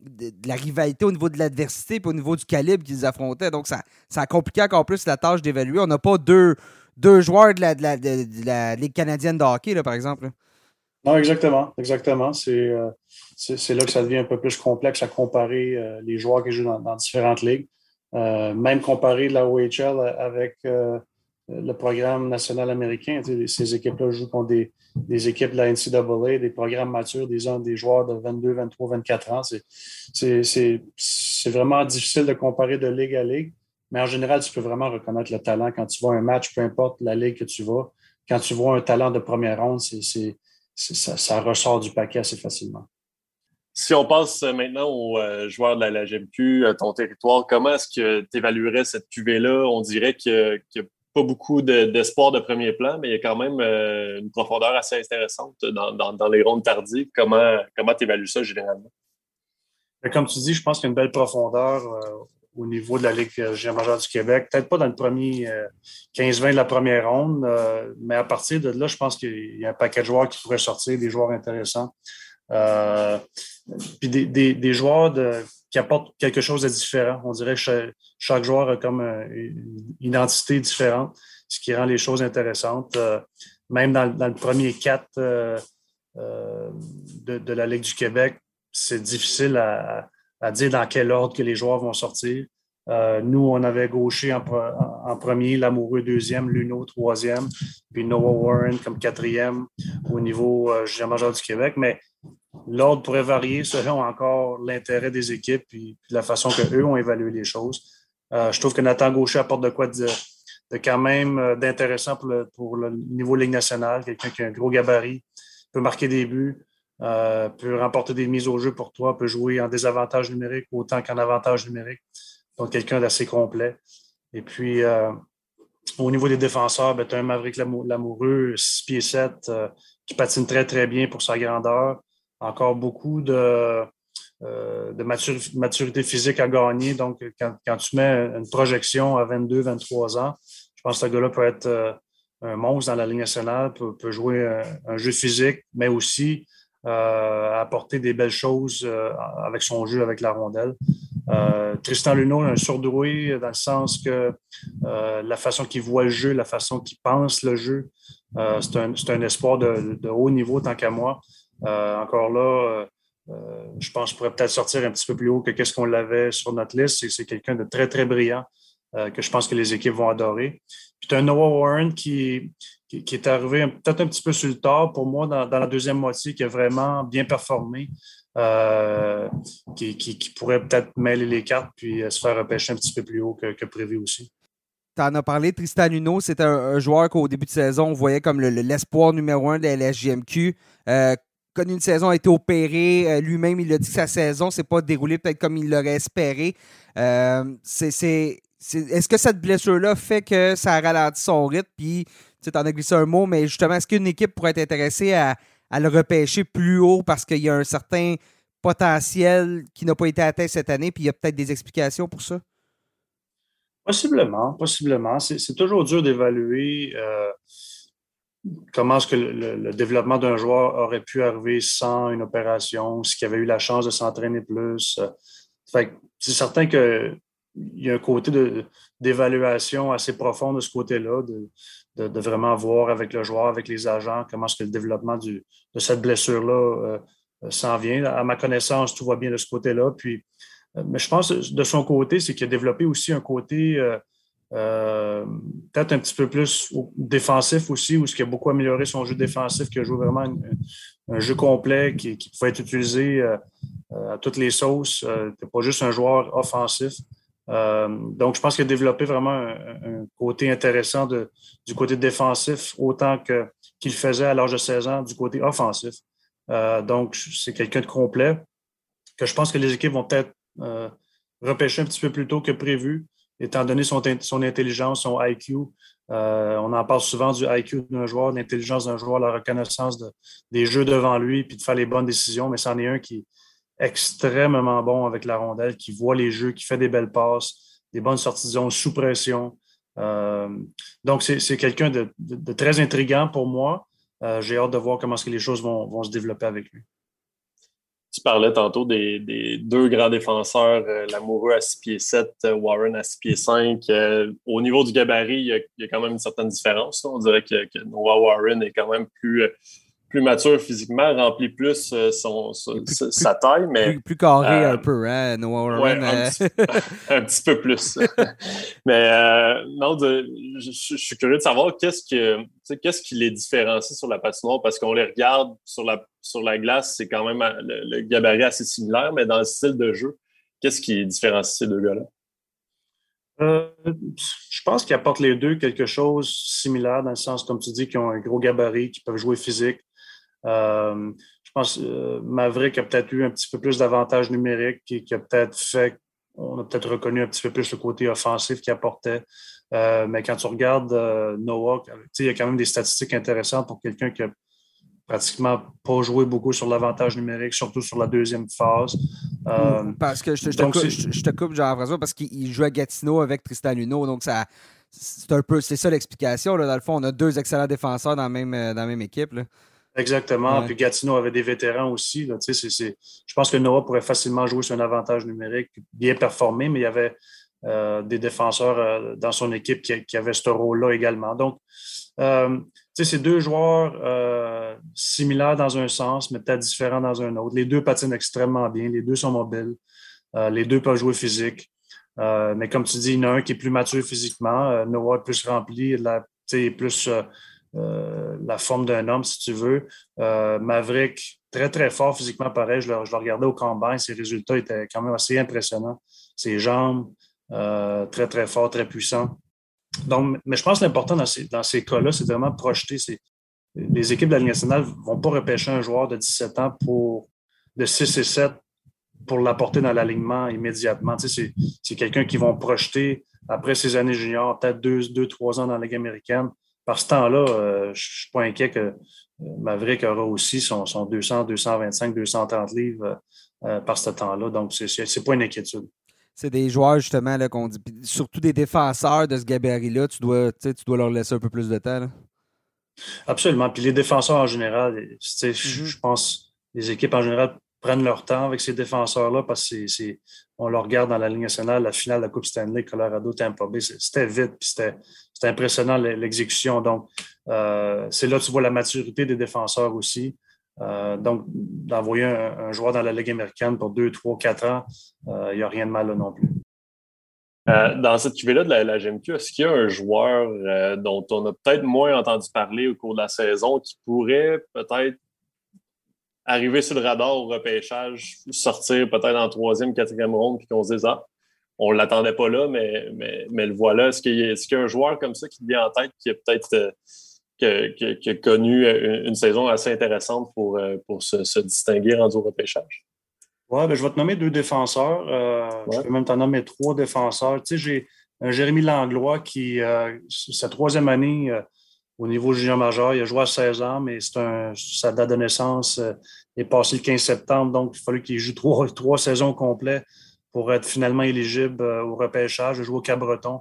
de, la rivalité, au niveau de l'adversité, puis au niveau du calibre qu'ils affrontaient. Donc, ça, ça a compliqué encore plus la tâche d'évaluer. On n'a pas deux, deux joueurs de la, de Ligue canadienne de hockey, par exemple. Non, exactement. Exactement. Euh, c'est là que ça devient un peu plus complexe à comparer euh, les joueurs qui jouent dans, différentes ligues. Euh, même comparer la OHL avec le programme national américain. Ces équipes-là jouent contre des, des, équipes de la NCAA, des programmes matures, des, des joueurs de 22, 23, 24 ans. C'est vraiment difficile de comparer de ligue à ligue, mais en général, tu peux vraiment reconnaître le talent quand tu vois un match, peu importe la ligue que tu vas. Quand tu vois un talent de première ronde, c'est ça, ça ressort du paquet assez facilement. Si on passe maintenant aux euh, joueurs de la, GMQ, euh, ton territoire, comment est-ce que tu évaluerais cette cuvée-là? On dirait qu'il n'y a, pas beaucoup d'espoir de, premier plan, mais il y a quand même euh, une profondeur assez intéressante dans, les rondes tardives. Comment tu évalues ça généralement? Comme tu dis, je pense qu'il y a une belle profondeur au niveau de la Ligue junior majeure du Québec. Peut-être pas dans le premier 15-20 de la première ronde, mais à partir de là, je pense qu'il y a un paquet de joueurs qui pourraient sortir, des joueurs intéressants. Euh, puis des, joueurs qui apportent quelque chose de différent. On dirait que chaque, joueur a comme une identité différente, ce qui rend les choses intéressantes. Euh, même dans, le premier 4 euh, de, la Ligue du Québec, c'est difficile à, dire dans quel ordre que les joueurs vont sortir. nous, on avait Gaucher en, premier, Lamoureux deuxième, Luno troisième, puis Noah Warren comme quatrième au niveau euh, majeur du Québec. Mais L'ordre pourrait varier selon encore l'intérêt des équipes et la façon qu'eux ont évalué les choses. Euh, je trouve que Nathan Gaucher apporte de quoi de, quand même euh, d'intéressant pour le, niveau Ligue nationale. Quelqu'un qui a un gros gabarit, peut marquer des buts, euh, peut remporter des mises au jeu pour toi, peut jouer en désavantage numérique autant qu'en avantage numérique. Donc, quelqu'un d'assez complet. Et puis, au niveau des défenseurs, ben, tu as un Maverick Lamoureux, 6 pieds 7, qui patine très, très bien pour sa grandeur encore beaucoup de, euh, de maturité physique à gagner. Donc, quand, tu mets une projection à 22, 23 ans, je pense que ce gars-là peut être euh, un monstre dans la Ligue nationale, peut, jouer un, jeu physique, mais aussi euh, apporter des belles choses avec son jeu avec la rondelle. Tristan Luneau, un surdoué dans le sens que la façon qu'il voit le jeu, la façon qu'il pense le jeu, c'est un, un, espoir de, haut niveau tant qu'à moi. Euh, encore là, euh, euh, je pense que je pourrais peut-être sortir un petit peu plus haut que ce qu'on l'avait sur notre liste. C'est quelqu'un de très, très brillant que je pense que les équipes vont adorer. Puis tu Noah Warren qui, qui, est arrivé peut-être un petit peu sur le tard pour moi dans, la deuxième moitié, qui a vraiment bien performé, qui, pourrait peut-être mêler les cartes puis se faire repêcher un petit peu plus haut que, prévu aussi. Tu en as parlé, Tristan Nuno, c'est un, joueur qu'au début de saison, on voyait comme l'espoir numéro un de la LSGMQ connu une saison, a été opéré. Euh, lui-même, il a dit que sa saison s'est pas déroulée peut-être comme il l'aurait espéré. Euh, est-ce que cette blessure-là fait que ça a ralenti son rythme? Tu en as glissé un mot, mais justement, est-ce qu'une équipe pourrait être intéressée à, le repêcher plus haut parce qu'il y a un certain potentiel qui n'a pas été atteint cette année, puis il y a peut-être des explications pour ça? Possiblement, possiblement. C'est toujours dur d'évaluer. Euh, comment est-ce que le, développement d'un joueur aurait pu arriver sans une opération, s'il avait eu la chance de s'entraîner plus. Euh. c'est certain qu'il y a un côté d'évaluation assez profond de ce côté-là, vraiment voir avec le joueur, avec les agents, comment est-ce que le développement de cette blessure-là euh, s'en vient. À ma connaissance, tout va bien de ce côté-là. Puis, euh, mais je pense de son côté, c'est qu'il a développé aussi un côté euh, peut-être un petit peu plus défensif aussi, où il a beaucoup amélioré son jeu défensif, qui a joué vraiment un jeu complet qui, qui, pouvait être utilisé à toutes les sauces. Pas juste un joueur offensif. Donc, je pense qu'il a développé vraiment un, côté intéressant du côté défensif, autant qu'il faisait à l'âge de 16 ans du côté offensif. donc, c'est quelqu'un de complet que je pense que les équipes vont peut-être repêcher un petit peu plus tôt que prévu étant donné son, intelligence, son IQ. Euh, on en parle souvent du IQ d'un joueur, de l'intelligence d'un joueur, la reconnaissance des jeux devant lui, puis de faire les bonnes décisions, mais c'en est un qui extrêmement bon avec la rondelle, qui voit les jeux, qui fait des belles passes, des bonnes sorties de zone sous pression. Euh, donc, c'est quelqu'un de, très intriguant pour moi. Euh, j'ai hâte de voir comment que les choses vont se développer avec lui. Tu parlais tantôt des, deux grands défenseurs, euh, l'amoureux à 6 pieds 7, euh, Warren à 6 pieds 5. Euh, au niveau du gabarit, il y, a, quand même une certaine différence. On dirait que, Noah Warren est quand même plus, plus mature physiquement, remplit plus euh, son, sa taille, mais. Plus, carré un peu, hein, Noah ouais, un, petit, peu plus. mais non, je, suis curieux de savoir qu'est-ce que qu'est-ce qui les différencie sur la patinoire parce qu'on les regarde sur la, sur la glace, c'est quand même le, le, gabarit assez similaire, mais dans le style de jeu, qu'est-ce qui différencie ces deux gars-là? Euh, je pense qu'ils apportent les deux quelque chose de similaire, dans le sens, comme tu dis, qu'ils ont un gros gabarit, qui peuvent jouer physique. Euh, je pense que euh, Maverick a peut-être eu un petit peu plus d'avantages numériques, qui, qui, a peut-être fait, on a peut-être reconnu un petit peu plus le côté offensif qu'il apportait. mais quand tu regardes Noah, il y a quand même des statistiques intéressantes pour quelqu'un qui a pratiquement pas joué beaucoup sur l'avantage numérique, surtout sur la deuxième phase. Euh, parce que je, te, coupe, Jean-François, parce qu'il joue à Gatineau avec Tristan Luneau, donc ça. C'est un peu, c'est ça l'explication. Dans le fond, on a deux excellents défenseurs dans la même, euh, dans la même équipe. Exactement. Puis Gatineau avait des vétérans aussi. je pense que Noah pourrait facilement jouer sur un avantage numérique, bien performer, mais il y avait euh, des défenseurs dans son équipe qui, qui avaient ce rôle-là également. Donc, c'est deux joueurs euh, similaires dans un sens, mais peut-être différents dans un autre. Les deux patinent extrêmement bien, les deux sont mobiles, euh, les deux peuvent jouer physique. Euh, mais comme tu dis, il y en a un qui est plus mature physiquement, Noah est plus rempli, la, plus la forme d'un homme, si tu veux. Maverick, très, très fort physiquement, pareil. Je le, je regardais au combine, ses résultats étaient quand même assez impressionnants. Ses jambes, très, très fort, très puissant. Donc, mais je pense que l'important dans ces, dans ces cas-là, c'est vraiment projeter. Les équipes de la Ligue nationale ne vont pas repêcher un joueur de 17 ans pour de 6 et 7 pour l'apporter dans l'alignement immédiatement. c'est quelqu'un qui vont projeter après ses années juniors, peut-être 2, 3 ans dans la Ligue américaine. Par ce temps-là, euh, je ne suis pas inquiet que euh, Maverick aura aussi son, 200, 225, 230 livres euh, par ce temps-là. Donc, ce n'est pas une inquiétude c'est des joueurs, justement, là, qu'on dit. Surtout des défenseurs de ce gabarit-là, tu dois, tu dois leur laisser un peu plus de temps. Absolument. Puis les défenseurs en général, mm-hmm. je pense les équipes en général prennent leur temps avec ces défenseurs-là parce que on leur regarde dans la Ligue nationale, la finale de la Coupe Stanley, Colorado, Tampa Bay, c'était vite, puis c'était impressionnant l'exécution. Donc, euh, c'est là que tu vois la maturité des défenseurs aussi. Euh, donc, d'envoyer un, joueur dans la Ligue américaine pour deux, trois, quatre ans, il euh, n'y a rien de mal là non plus. Dans cette cuvée-là de la, GMQ, est-ce qu'il y a un joueur dont on a peut-être moins entendu parler au cours de la saison qui pourrait peut-être arriver sur le radar au repêchage, sortir peut-être en troisième, quatrième ronde, puis qu'on se dise Ah, on ne l'attendait pas là, mais, mais, le voilà. Est-ce qu'il y, a un joueur comme ça qui vient en tête qui a peut-être qui, a connu une, saison assez intéressante pour, euh, pour se, distinguer rendu au repêchage? Oui, ben, je vais te nommer deux défenseurs. Euh, je peux même t'en nommer trois défenseurs. Tu sais, j'ai un Jérémy Langlois qui, euh, sa troisième année au niveau junior majeur, il a joué à 16 ans, mais un, sa date de naissance est passée le 15 septembre, donc il a fallu qu'il joue trois, trois saisons complètes pour être finalement éligible au repêchage. A joué au Cabreton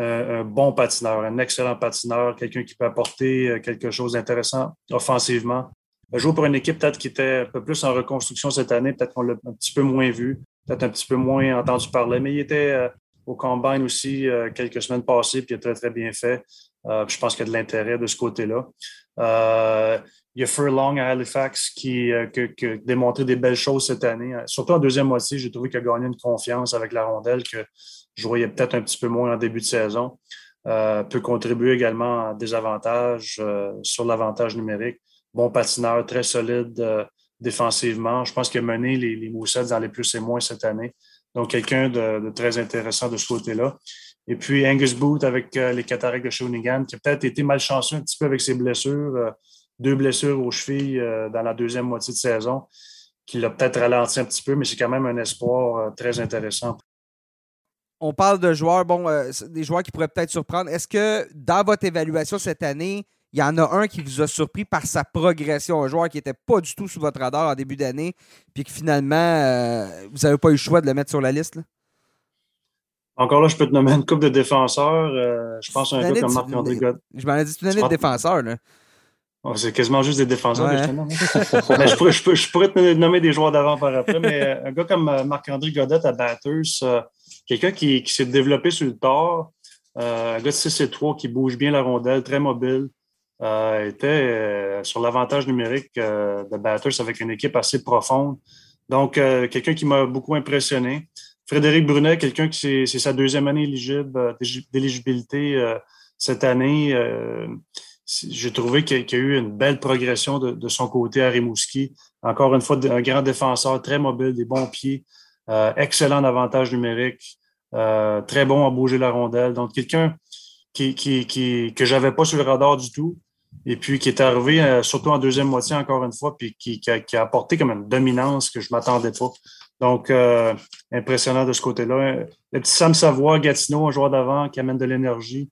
un bon patineur, un excellent patineur, quelqu'un qui peut apporter euh, quelque chose d'intéressant offensivement. Il joue pour une équipe peut-être qui était un peu plus en reconstruction cette année, peut-être qu'on l'a un petit peu moins vu, peut-être un petit peu moins entendu parler, mais il était euh, au combine aussi euh, quelques semaines passées, puis il a très, très bien fait. je pense qu'il y a de l'intérêt de ce côté-là. Il y a Furlong à Halifax qui, a démontré des belles choses cette année. Surtout en deuxième moitié, j'ai trouvé qu'il a gagné une confiance avec la rondelle que je voyais peut-être un petit peu moins en début de saison, euh, peut contribuer également à des avantages euh, sur l'avantage numérique. Bon patineur, très solide euh, défensivement. Je pense qu'il a mené les, les dans les plus et moins cette année. Donc, quelqu'un de, très intéressant de ce côté-là. Et puis, Angus Booth avec les cataractes de Shawinigan, qui a peut-être été malchanceux un petit peu avec ses blessures. Deux blessures aux chevilles dans la deuxième moitié de saison, qui l'a peut-être ralenti un petit peu, mais c'est quand même un espoir très intéressant on parle de joueurs, bon, euh, des joueurs qui pourraient peut-être surprendre. Est-ce que dans votre évaluation cette année, il y en a un qui vous a surpris par sa progression, un joueur qui n'était pas du tout sous votre radar en début d'année, puis que finalement, euh, vous n'avez pas eu le choix de le mettre sur la liste? Encore là, je peux te nommer une coupe de défenseurs. Euh, je pense à un gars comme Marc-André Godin. Je m'en ai dit, c'est une année de défenseurs. Là. Oh, c'est quasiment juste des défenseurs je, je, pourrais, te nommer des joueurs d'avant par après, mais un gars comme Marc-André Godette à Batters, quelqu'un qui, s'est développé sur le tard, euh, un gars de 6 et 3 qui bouge bien la rondelle, très mobile, était sur l'avantage numérique de Batters avec une équipe assez profonde. Donc, quelqu'un qui m'a beaucoup impressionné. Frédéric Brunet, quelqu'un qui c'est sa deuxième année éligible, d'éligibilité cette année. J'ai trouvé qu'il y a eu une belle progression de, son côté à Rimouski. Encore une fois, un grand défenseur, très mobile, des bons pieds, euh, excellent avantage numérique, euh, très bon à bouger la rondelle. Donc, quelqu'un qui, qui, qui, que j'avais pas sur le radar du tout, et puis qui est arrivé, euh, surtout en deuxième moitié, encore une fois, puis qui, a, qui a, apporté comme une dominance que je m'attendais pas. Donc, impressionnant de ce côté-là. Le petit Sam Savoie, Gatineau, un joueur d'avant qui amène de l'énergie.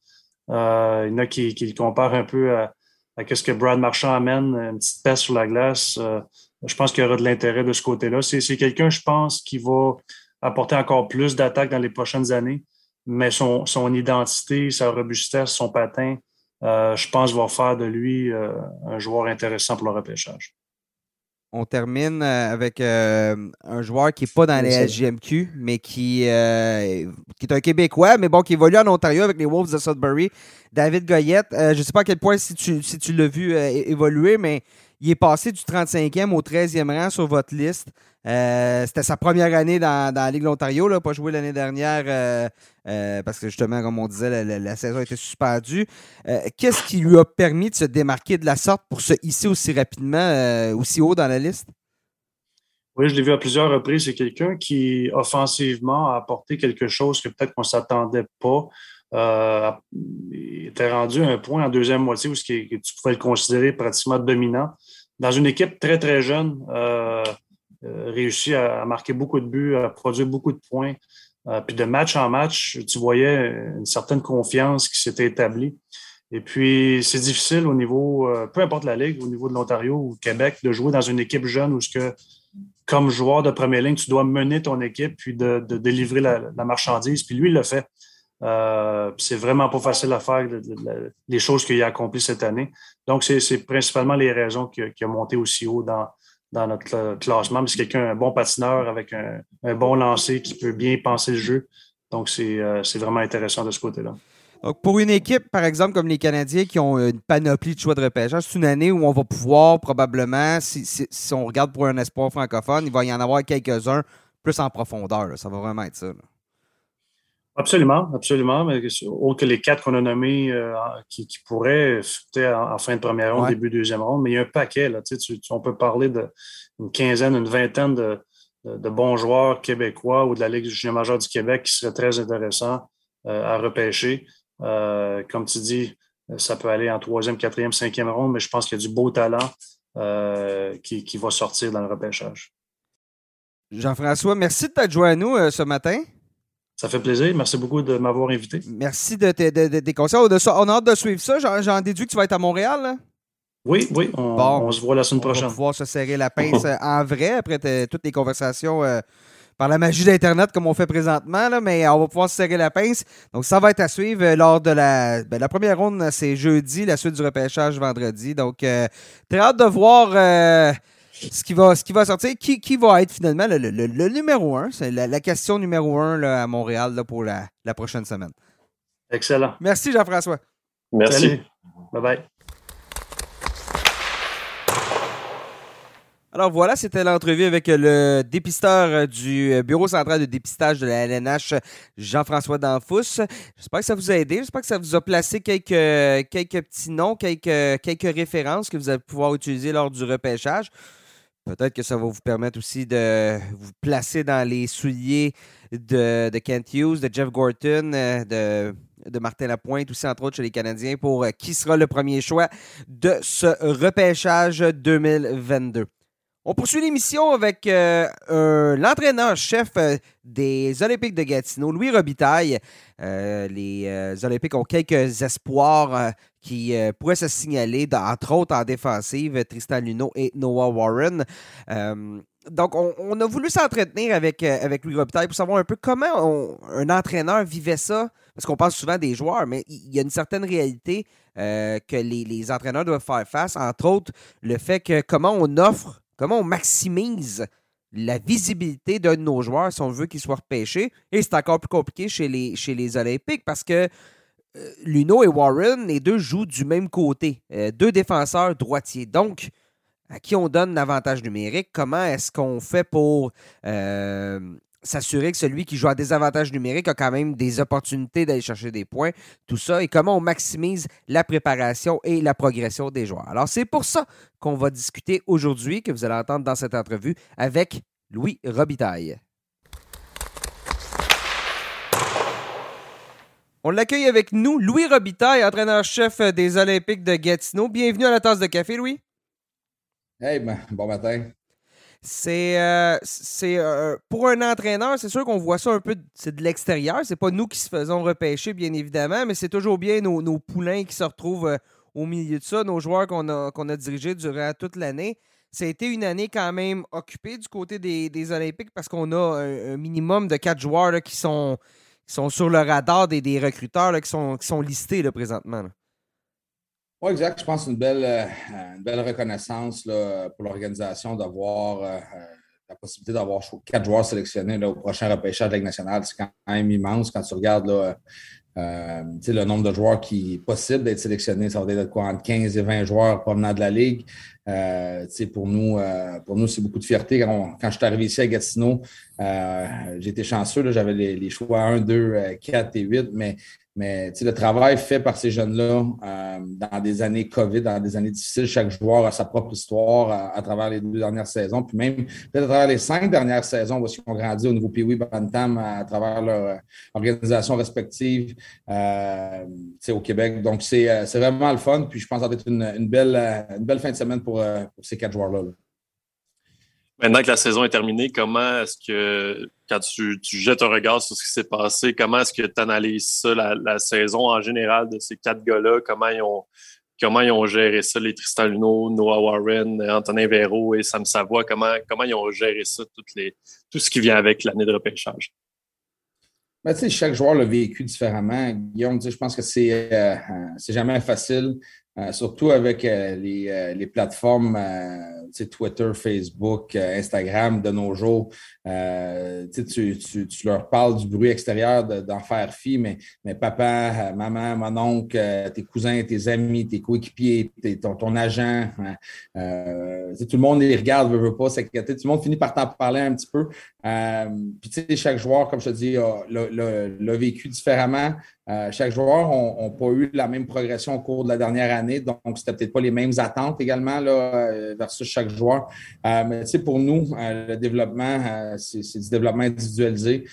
Euh, il y en a qui, le comparent un peu à, ce que Brad Marchand amène, une petite peste sur la glace. Euh, je pense qu'il y aura de l'intérêt de ce côté-là. C'est quelqu'un, je pense, qui va apporter encore plus d'attaques dans les prochaines années, mais son, identité, sa robustesse, son patin, euh, je pense, va faire de lui un joueur intéressant pour le repêchage. On termine euh, avec euh, un joueur qui n'est pas dans les SGMQ, mais qui, euh, qui est un Québécois, mais bon, qui évolue en Ontario avec les Wolves de Sudbury. David Goyette, je ne sais pas à quel point si tu, si tu l'as vu évoluer, mais il est passé du 35e au 13e rang sur votre liste. Euh, c'était sa première année dans, la Ligue de l'Ontario, pas joué l'année dernière euh, euh, parce que justement, comme on disait, la, saison était suspendue. Qu'est-ce qui lui a permis de se démarquer de la sorte pour se hisser aussi rapidement, aussi haut dans la liste? Oui, je l'ai vu à plusieurs reprises. C'est quelqu'un qui, offensivement, a apporté quelque chose que peut-être qu'on ne s'attendait pas. il était rendu à un point en deuxième moitié où tu pouvais le considérer pratiquement dominant. Dans une équipe très, très jeune, euh, réussi à, marquer beaucoup de buts, à produire beaucoup de points. Euh, puis de match en match, tu voyais une certaine confiance qui s'était établie. Et puis, c'est difficile au niveau, euh, peu importe la ligue, au niveau de l'Ontario ou Québec, de jouer dans une équipe jeune où ce que, comme joueur de première ligne, tu dois mener ton équipe puis de, délivrer la, marchandise. Puis lui, il l'a fait. C'est vraiment pas facile à faire les choses qu'il a accomplies cette année. Donc, c'est principalement les raisons qui, qui a monté aussi haut dans, dans notre classement. Mais c'est quelqu'un, un bon patineur avec un, bon lancer qui peut bien penser le jeu. Donc, euh, c'est vraiment intéressant de ce côté-là. Donc, pour une équipe, par exemple, comme les Canadiens qui ont une panoplie de choix de repêchage, c'est une année où on va pouvoir probablement, si, on regarde pour un espoir francophone, il va y en avoir quelques-uns plus en profondeur. Ça va vraiment être ça. Absolument, absolument. Mais autre que les quatre qu'on a nommés euh, qui, pourraient en, en, fin de première ronde, début deuxième ronde, mais il y a un paquet. Là, tu, on peut parler d'une quinzaine, une vingtaine de, bons joueurs québécois ou de la Ligue junior majeure du Québec qui seraient très intéressants euh, à repêcher. Euh, comme tu dis, ça peut aller en troisième, quatrième, cinquième ronde, mais je pense qu'il y a du beau talent qui, qui, va sortir dans le repêchage. Jean-François, merci de t'être joint à nous ce matin. Ça fait plaisir. Merci beaucoup de m'avoir invité. Merci de, tes conseils. On a, hâte de suivre ça. J'en déduis que tu vas être à Montréal. Oui, oui. On, se voit la semaine prochaine. On va pouvoir se serrer la pince euh, en vrai après toutes les conversations euh, par la magie d'Internet comme on fait présentement. mais on va pouvoir se serrer la pince. Donc, ça va être à suivre euh, lors de la, ben, la première ronde. C'est jeudi, la suite du repêchage vendredi. Donc, très hâte de voir ce qui va, ce qui va sortir, qui, qui va être finalement le, le, numéro un? C'est la, question numéro un là, à Montréal là, pour la, la, prochaine semaine. Excellent. Merci, Jean-François. Merci. Bye bye. Alors voilà, c'était l'entrevue avec le dépisteur du Bureau central de dépistage de la LNH, Jean-François Danfous. J'espère que ça vous a aidé. J'espère que ça vous a placé quelques, quelques petits noms, quelques, quelques références que vous allez pouvoir utiliser lors du repêchage. Peut-être que ça va vous permettre aussi de vous placer dans les souliers de, Kent Hughes, de Jeff Gorton, euh, de, de Martin Lapointe, aussi entre autres chez les Canadiens, pour euh, qui sera le premier choix de ce repêchage 2022. On poursuit l'émission avec euh, l'entraîneur-chef des Olympiques de Gatineau, Louis Robitaille. les Olympiques ont quelques espoirs qui euh, se signaler, entre autres en défensive, Tristan Luneau et Noah Warren. Euh, donc, on, a voulu s'entretenir avec, euh, avec Louis Robitaille pour savoir un peu comment un entraîneur vivait ça. Parce qu'on parle souvent des joueurs, mais il y a une certaine réalité que les, entraîneurs doivent faire face. Entre autres, le fait que comment on offre, comment on maximise la visibilité d'un de nos joueurs si on veut qu'il soit repêché. Et c'est encore plus compliqué chez les, chez les Olympiques parce que Luno et Warren, les deux jouent du même côté. deux défenseurs droitiers. Donc, à qui on donne l'avantage numérique? Comment est-ce qu'on fait pour s'assurer que celui qui joue à des avantages numériques a quand même des opportunités d'aller chercher des points, tout ça, et comment on maximise la préparation et la progression des joueurs? Alors, c'est pour ça qu'on va discuter aujourd'hui, que vous allez entendre dans cette entrevue, avec Louis Robitaille. On l'accueille avec nous, Louis Robitaille, entraîneur-chef des Olympiques de Gatineau. Bienvenue à la tasse de café, Louis. Hey, ben, bon matin. C'est euh, euh, pour un entraîneur, c'est sûr qu'on voit ça un peu c'est de l'extérieur. C'est pas nous qui se faisons repêcher, bien évidemment, mais c'est toujours bien nos, poulains qui se retrouvent euh, au milieu de ça, nos joueurs qu'on a, qu'on a dirigés durant toute l'année. Ça a été une année quand même occupée du côté des, Olympiques parce qu'on a un, minimum de quatre joueurs qui, sont, sont sur le radar des, recruteurs qui, sont, qui listés là, présentement. Oui, exact. Je pense que c'est une belle, euh, reconnaissance pour l'organisation d'avoir euh, la possibilité d'avoir quatre joueurs sélectionnés au prochain repêchage de la Ligue nationale. C'est quand même immense quand tu regardes là, euh, le nombre de joueurs qui est possible d'être sélectionnés. Ça va être quoi entre 15 et 20 joueurs provenant de la Ligue. pour nous, pour nous c'est beaucoup de fierté. Quand, je suis arrivé ici à Gatineau, j'ai été chanceux. J'avais les, les, choix 1, 2, 4 et 8, mais mais le travail fait par ces jeunes-là euh, dans des années COVID, dans des années difficiles, chaque joueur a sa propre histoire à, travers les deux dernières saisons. Puis même peut-être à travers les cinq dernières saisons, où ils ont grandi au niveau Pee-Wee Bantam à, travers leur euh, organisation respective euh, au Québec. Donc, c'est vraiment le fun. Puis je pense que ça va être une, belle, une belle fin de semaine pour, pour ces quatre joueurs-là. là Maintenant que la saison est terminée, comment est-ce que, quand tu, jettes un regard sur ce qui s'est passé, comment est-ce que tu analyses ça, la, saison en général de ces quatre gars-là? Comment ils ont, comment ils ont géré ça, les Tristan Luno, Noah Warren, Antonin Véro et Sam Savoie? Comment, comment ils ont géré ça, toutes les, tout ce qui vient avec l'année de repêchage? Ben, chaque joueur l'a vécu différemment. Guillaume, je pense que c'est euh, euh, jamais facile. Euh, surtout avec euh, les, euh, les, plateformes Twitter, Facebook, Instagram de nos jours. Tu, tu, tu, leur parles du bruit extérieur d'en faire fi, mais, mais papa, maman, mon oncle, tes cousins, tes amis, tes coéquipiers, ton, ton, agent, hein, tout le monde les regarde, veut, veut pas s'inquiéter. Tout le monde finit par t'en parler un petit peu. Puis tu sais, chaque joueur, comme je te dis, l'a vécu différemment. Euh, chaque joueur n'a pas eu la même progression au cours de la dernière année, donc c'était peut-être pas les mêmes attentes également là, euh, versus chaque joueur. Euh, mais tu sais, pour nous, le développement, c'est du développement individualisé.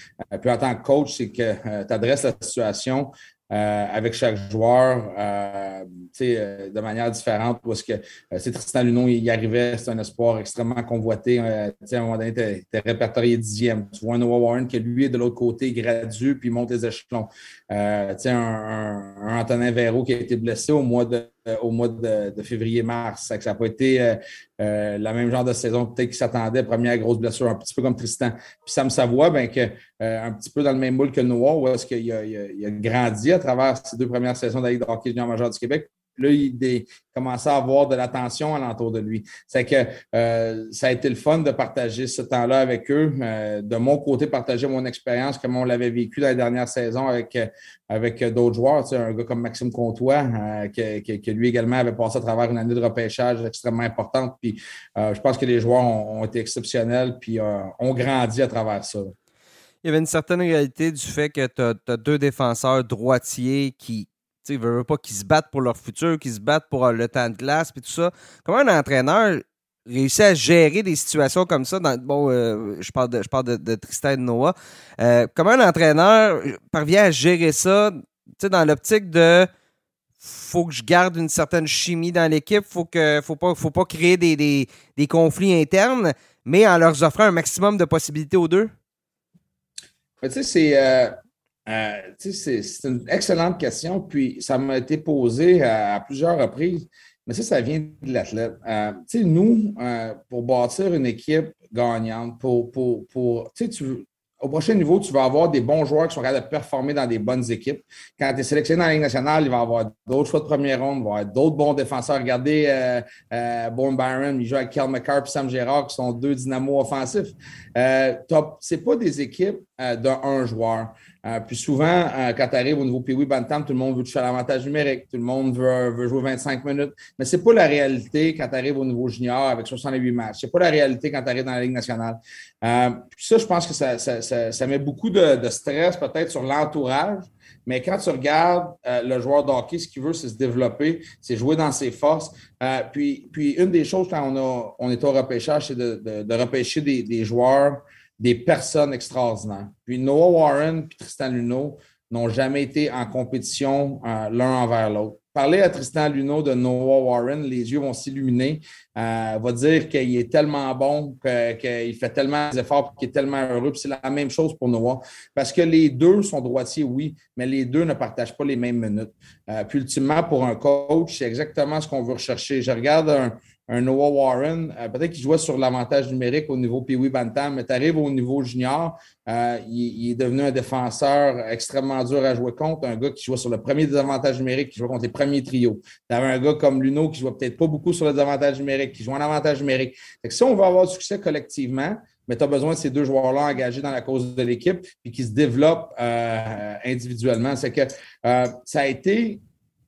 puis en tant que coach, c'est que tu adresses la situation euh, avec chaque joueur euh, euh, de manière différente. Parce que c'est Tristan Lunon, il y arrivait, c'est un espoir extrêmement convoité. à un moment donné, tu es, répertorié dixième. Tu vois un Noah Warren qui, lui, est de l'autre côté, gradue, puis monte les échelons. un, un, Antonin Véro qui a été blessé au mois de euh, au mois de, février-mars. Ça n'a pas été euh, euh, la même genre de saison peut-être qu'il s'attendait. Première grosse blessure, un petit peu comme Tristan. Puis Sam Savoie, ben, que, un petit peu dans le même moule que Noah, où est-ce qu'il a, a, grandi à travers ces deux premières saisons de la de hockey junior majeur du Québec. Là, il commençait à avoir de l'attention alentour de lui. C'est que euh, ça a été le fun de partager ce temps-là avec eux. Euh, de mon côté, partager mon expérience, comme on l'avait vécu dans la dernière saison avec, euh, avec d'autres joueurs. Un gars comme Maxime Comtois, qui, lui également avait passé à travers une année de repêchage extrêmement importante. Puis je pense que les joueurs ont, été exceptionnels puis ont grandi à travers ça. Il y avait une certaine réalité du fait que tu as, deux défenseurs droitiers qui, ils ne veulent pas qu'ils se battent pour leur futur, qu'ils se battent pour euh, le temps de glace, et tout ça. Comment un entraîneur réussit à gérer des situations comme ça? Bon, euh, je parle de, je parle de, Tristan Noah. Euh, comment un entraîneur parvient à gérer ça dans l'optique de faut que je garde une certaine chimie dans l'équipe, faut que faut pas, faut pas créer des, des, conflits internes, mais en leur offrant un maximum de possibilités aux deux? Tu sais, c'est euh, c'est une excellente question, puis ça m'a été posé à, plusieurs reprises, mais ça, ça vient de l'athlète. Euh, nous, euh, pour bâtir une équipe gagnante, pour, pour, pour tu, au prochain niveau, tu vas avoir des bons joueurs qui sont capables de performer dans des bonnes équipes. Quand tu es sélectionné dans la Ligue nationale, il va y avoir d'autres choix de première ronde, il va y avoir d'autres bons défenseurs. Regardez euh Byron, il joue avec Kel McCarr et Sam Gérard, qui sont deux dynamos offensifs. Euh, Ce pas des équipes d'un joueur. Euh, puis souvent, quand tu arrives au niveau Pee-Wee Bantam, tout le monde veut toucher à l'avantage numérique, tout le monde veut, veut jouer 25 minutes. Mais ce n'est pas la réalité quand tu arrives au niveau junior avec 68 matchs. Ce n'est pas la réalité quand tu arrives dans la Ligue nationale. puis ça, je pense que ça, ça, ça, met beaucoup de, de stress peut-être sur l'entourage. Mais quand tu regardes le joueur de hockey, ce qu'il veut, c'est se développer, c'est jouer dans ses forces. puis, puis une des choses quand on, a, on est au repêchage, c'est de, de, de repêcher des, des joueurs des personnes extraordinaires. Puis Noah Warren et Tristan Luneau n'ont jamais été en compétition euh, l'un envers l'autre. Parler à Tristan Luneau de Noah Warren, les yeux vont s'illuminer. Euh, va dire qu'il est tellement bon, qu'il fait tellement d'efforts, qu'il est tellement heureux. c'est la même chose pour Noah. Parce que les deux sont droitiers, oui, mais les deux ne partagent pas les mêmes minutes. Euh, puis ultimement, pour un coach, c'est exactement ce qu'on veut rechercher. Je regarde un, un Noah Warren, euh, peut-être qu'il jouait sur l'avantage numérique au niveau Pee-Wee Bantam, mais tu arrives au niveau junior, euh, il, est devenu un défenseur extrêmement dur à jouer contre, un gars qui jouait sur le premier désavantage numérique, qui jouait contre les premiers trios. Tu avais un gars comme Luno qui jouait peut-être pas beaucoup sur le désavantage numérique, qui jouait en avantage numérique. si on veut avoir du succès collectivement, mais tu as besoin de ces deux joueurs-là engagés dans la cause de l'équipe puis qui se développent euh, individuellement. C'est que ça a été